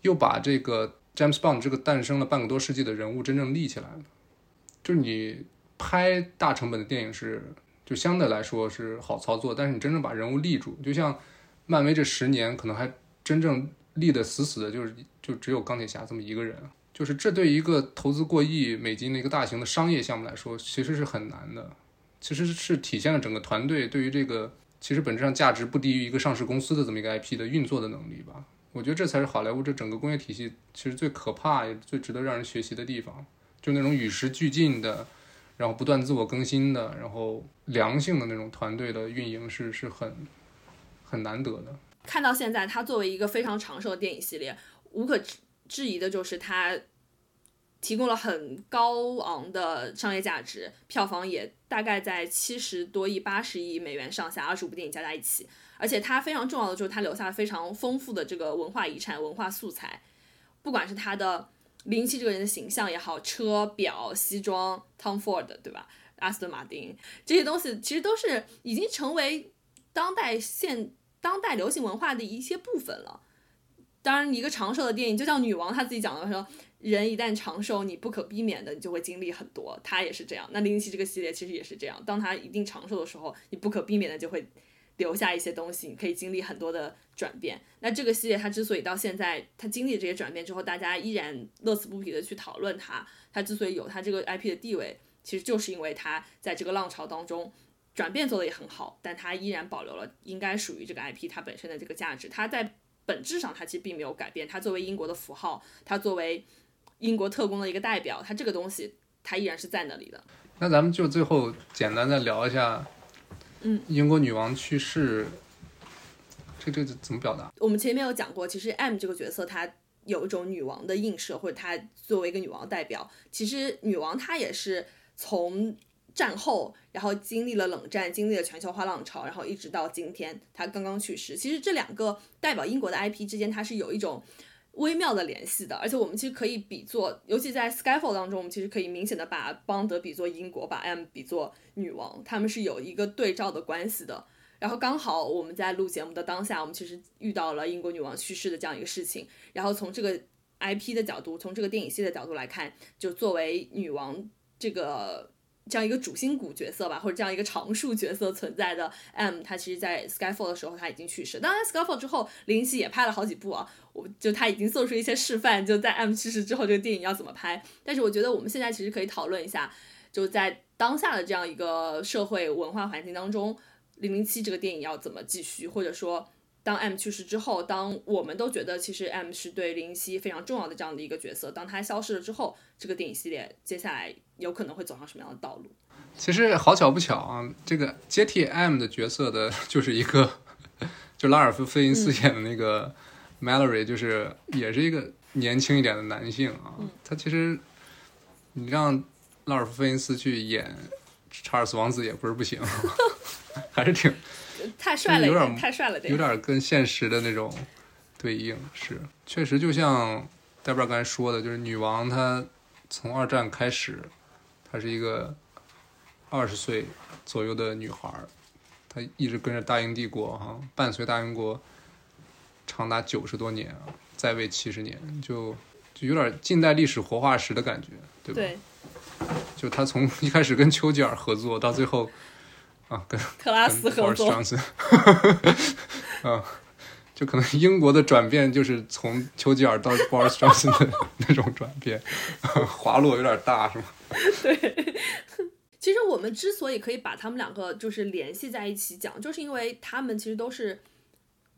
又把这个 James Bond 这个诞生了半个多世纪的人物真正立起来了。就是你拍大成本的电影是就相对来说是好操作，但是你真正把人物立住，就像漫威这十年可能还真正立得死死的，就是就只有钢铁侠这么一个人。就是这对一个投资过亿美金的一个大型的商业项目来说，其实是很难的。其实是体现了整个团队对于这个其实本质上价值不低于一个上市公司的这么一个 IP 的运作的能力吧。我觉得这才是好莱坞这整个工业体系其实最可怕也最值得让人学习的地方，就那种与时俱进的，然后不断自我更新的，然后良性的那种团队的运营是是很很难得的。看到现在，它作为一个非常长寿的电影系列，无可置疑的就是它提供了很高昂的商业价值，票房也大概在七十多亿、八十亿美元上下，二十五部电影加在一起。而且它非常重要的就是它留下了非常丰富的这个文化遗产、文化素材，不管是它的零七这个人的形象也好，车、表、西装，Tom Ford 对吧？阿斯顿马丁这些东西其实都是已经成为当代现当代流行文化的一些部分了。当然，一个长寿的电影，就像女王她自己讲的说，人一旦长寿，你不可避免的你就会经历很多。她也是这样。那零七这个系列其实也是这样，当她一定长寿的时候，你不可避免的就会留下一些东西，你可以经历很多的转变。那这个系列它之所以到现在，它经历这些转变之后，大家依然乐此不疲的去讨论它，它之所以有它这个 IP 的地位，其实就是因为它在这个浪潮当中。转变做的也很好，但它依然保留了应该属于这个 IP 它本身的这个价值。它在本质上，它其实并没有改变。它作为英国的符号，它作为英国特工的一个代表，它这个东西它依然是在那里的。那咱们就最后简单的聊一下，嗯，英国女王去世，这这怎么表达？我们前面有讲过，其实 M 这个角色她有一种女王的映射，或者她作为一个女王代表，其实女王她也是从。战后，然后经历了冷战，经历了全球化浪潮，然后一直到今天，她刚刚去世。其实这两个代表英国的 IP 之间，它是有一种微妙的联系的，而且我们其实可以比作，尤其在 Skyfall 当中，我们其实可以明显的把邦德比作英国，把 M 比作女王，他们是有一个对照的关系的。然后刚好我们在录节目的当下，我们其实遇到了英国女王去世的这样一个事情。然后从这个 IP 的角度，从这个电影系的角度来看，就作为女王这个。这样一个主心骨角色吧，或者这样一个常数角色存在的 M，他其实，在 Skyfall 的时候他已经去世。当然，Skyfall 之后，林夕也拍了好几部啊，我就他已经做出一些示范，就在 M 去世之后，这个电影要怎么拍。但是，我觉得我们现在其实可以讨论一下，就在当下的这样一个社会文化环境当中，《零零七》这个电影要怎么继续，或者说。当 M 去世之后，当我们都觉得其实 M 是对林夕非常重要的这样的一个角色，当他消失了之后，这个电影系列接下来有可能会走上什么样的道路？其实好巧不巧啊，这个接替 M 的角色的 就是一个，就拉尔夫·费因斯演的那个 Mallory，就是也是一个年轻一点的男性啊。他其实你让拉尔夫·费因斯去演查尔斯王子也不是不行，还是挺。太帅了，有点太帅了，有点跟现实的那种对应是，确实就像戴博刚才说的，就是女王她从二战开始，她是一个二十岁左右的女孩，她一直跟着大英帝国哈，伴随大英国长达九十多年啊，在位七十年，就就有点近代历史活化石的感觉，对吧？对，就她从一开始跟丘吉尔合作，到最后。啊，跟 特拉斯合作，啊，就可能英国的转变就是从丘吉尔到 Boris Johnson 的 那种转变，滑落有点大，是吗？对，其实我们之所以可以把他们两个就是联系在一起讲，就是因为他们其实都是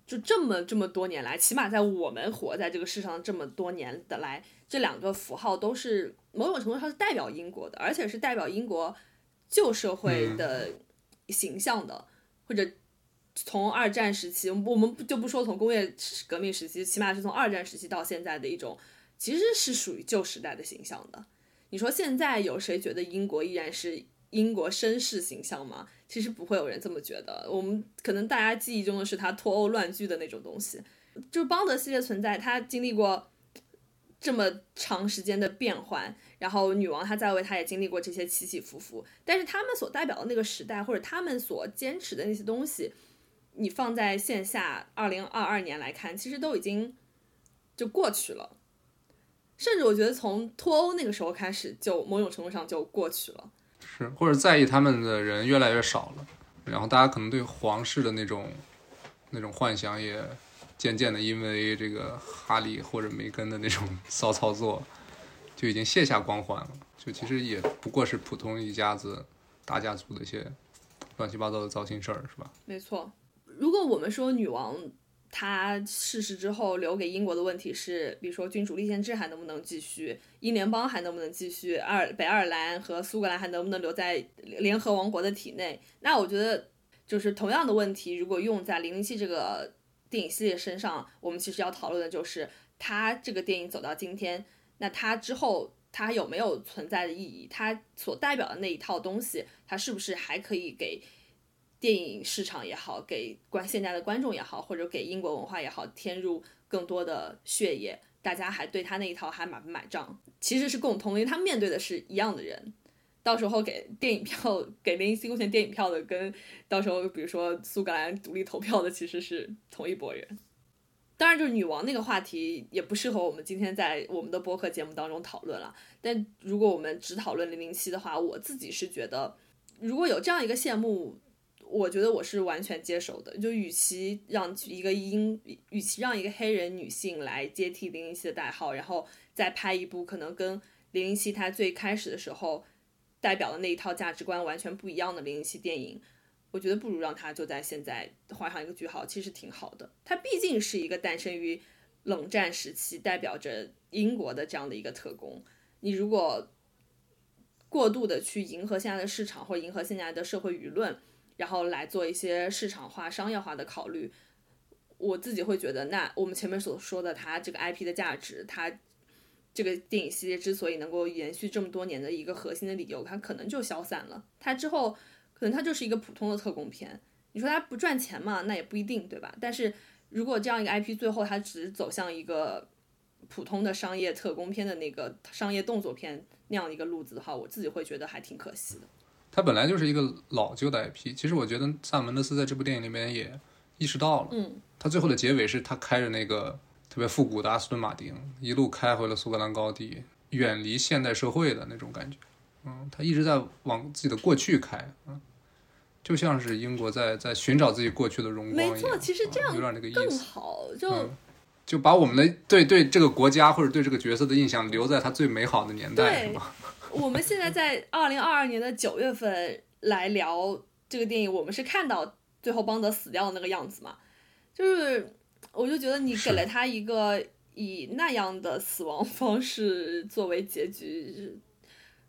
就这么这么多年来，起码在我们活在这个世上这么多年的来，这两个符号都是某种程度上是代表英国的，而且是代表英国旧社会的。形象的，或者从二战时期，我们就不说从工业革命时期，起码是从二战时期到现在的一种，其实是属于旧时代的形象的。你说现在有谁觉得英国依然是英国绅士形象吗？其实不会有人这么觉得。我们可能大家记忆中的是他脱欧乱剧的那种东西，就邦德系列存在，他经历过。这么长时间的变换，然后女王她在位，她也经历过这些起起伏伏。但是他们所代表的那个时代，或者他们所坚持的那些东西，你放在线下二零二二年来看，其实都已经就过去了。甚至我觉得从脱欧那个时候开始，就某种程度上就过去了。是，或者在意他们的人越来越少了，然后大家可能对皇室的那种那种幻想也。渐渐的，因为这个哈利或者梅根的那种 骚操作，就已经卸下光环了。就其实也不过是普通一家子大家族的一些乱七八糟的糟心事儿，是吧？没错。如果我们说女王她逝世之后留给英国的问题是，比如说君主立宪制还能不能继续，英联邦还能不能继续，二北爱尔兰和苏格兰还能不能留在联合王国的体内？那我觉得就是同样的问题，如果用在零零七这个。电影系列身上，我们其实要讨论的就是它这个电影走到今天，那它之后它有没有存在的意义？它所代表的那一套东西，它是不是还可以给电影市场也好，给观现在的观众也好，或者给英国文化也好，添入更多的血液？大家还对他那一套还买不买账？其实是共通，因为他面对的是一样的人。到时候给电影票给零零七贡献电影票的，跟到时候比如说苏格兰独立投票的其实是同一拨人。当然，就是女王那个话题也不适合我们今天在我们的播客节目当中讨论了。但如果我们只讨论零零七的话，我自己是觉得，如果有这样一个谢幕，我觉得我是完全接受的。就与其让一个英，与其让一个黑人女性来接替零零七的代号，然后再拍一部可能跟零零七它最开始的时候。代表的那一套价值观完全不一样的零零七电影，我觉得不如让他就在现在画上一个句号，其实挺好的。他毕竟是一个诞生于冷战时期，代表着英国的这样的一个特工。你如果过度的去迎合现在的市场，或迎合现在的社会舆论，然后来做一些市场化、商业化的考虑，我自己会觉得，那我们前面所说的它这个 IP 的价值，它。这个电影系列之所以能够延续这么多年的一个核心的理由，它可能就消散了。它之后可能它就是一个普通的特工片。你说它不赚钱嘛？那也不一定，对吧？但是如果这样一个 IP 最后它只走向一个普通的商业特工片的那个商业动作片那样一个路子的话，我自己会觉得还挺可惜的。它本来就是一个老旧的 IP，其实我觉得萨门德斯在这部电影里面也意识到了。嗯，他最后的结尾是他开着那个特别复古的阿斯顿马丁，一路开回了苏格兰高地，远离现代社会的那种感觉。嗯，他一直在往自己的过去开，嗯，就像是英国在在寻找自己过去的荣光一样。没错，其实这样有点那个意更。好。就、嗯，就把我们的对对这个国家或者对这个角色的印象留在他最美好的年代，对是吗？我们现在在二零二二年的九月份来聊这个电影，我们是看到最后邦德死掉的那个样子嘛？就是我就觉得你给了他一个以那样的死亡方式作为结局，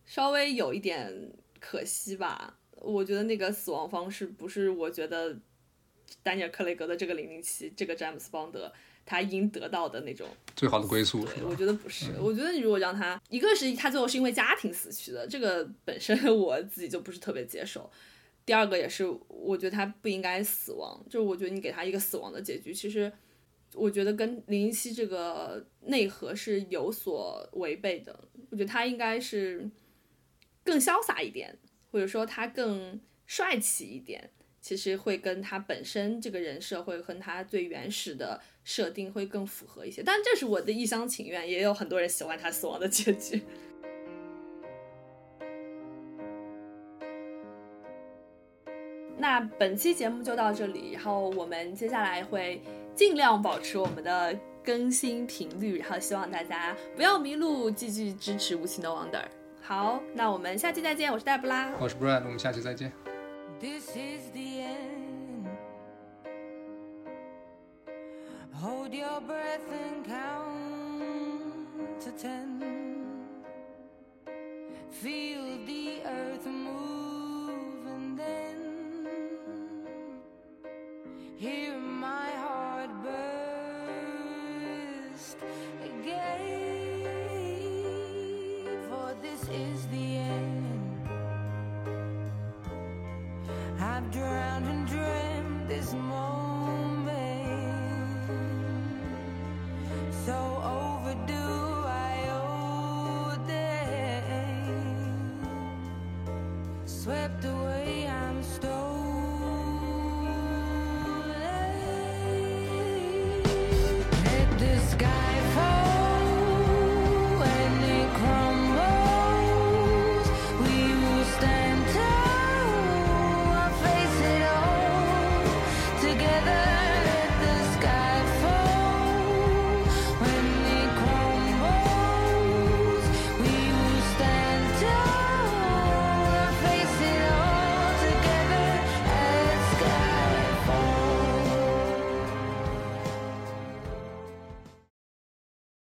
稍微有一点可惜吧。我觉得那个死亡方式不是我觉得丹尼尔·克雷格的这个零零七，这个詹姆斯·邦德他应得到的那种。最好的归宿对，我觉得不是。我觉得你如果让他，一个是他最后是因为家庭死去的，这个本身 我自己就不是特别接受。第二个也是，我觉得他不应该死亡，就是我觉得你给他一个死亡的结局，其实我觉得跟零零七这个内核是有所违背的。我觉得他应该是更潇洒一点，或者说他更帅气一点。其实会跟他本身这个人设，会跟他最原始的设定会更符合一些。但这是我的一厢情愿，也有很多人喜欢他死亡的结局。那本期节目就到这里，然后我们接下来会尽量保持我们的更新频率，然后希望大家不要迷路，继续支持无情的 Wonder。好，那我们下期再见，我是黛布拉，我是 Brad，我们下期再见。This is the end. Hold your breath and count to ten. Feel the earth move and then hear.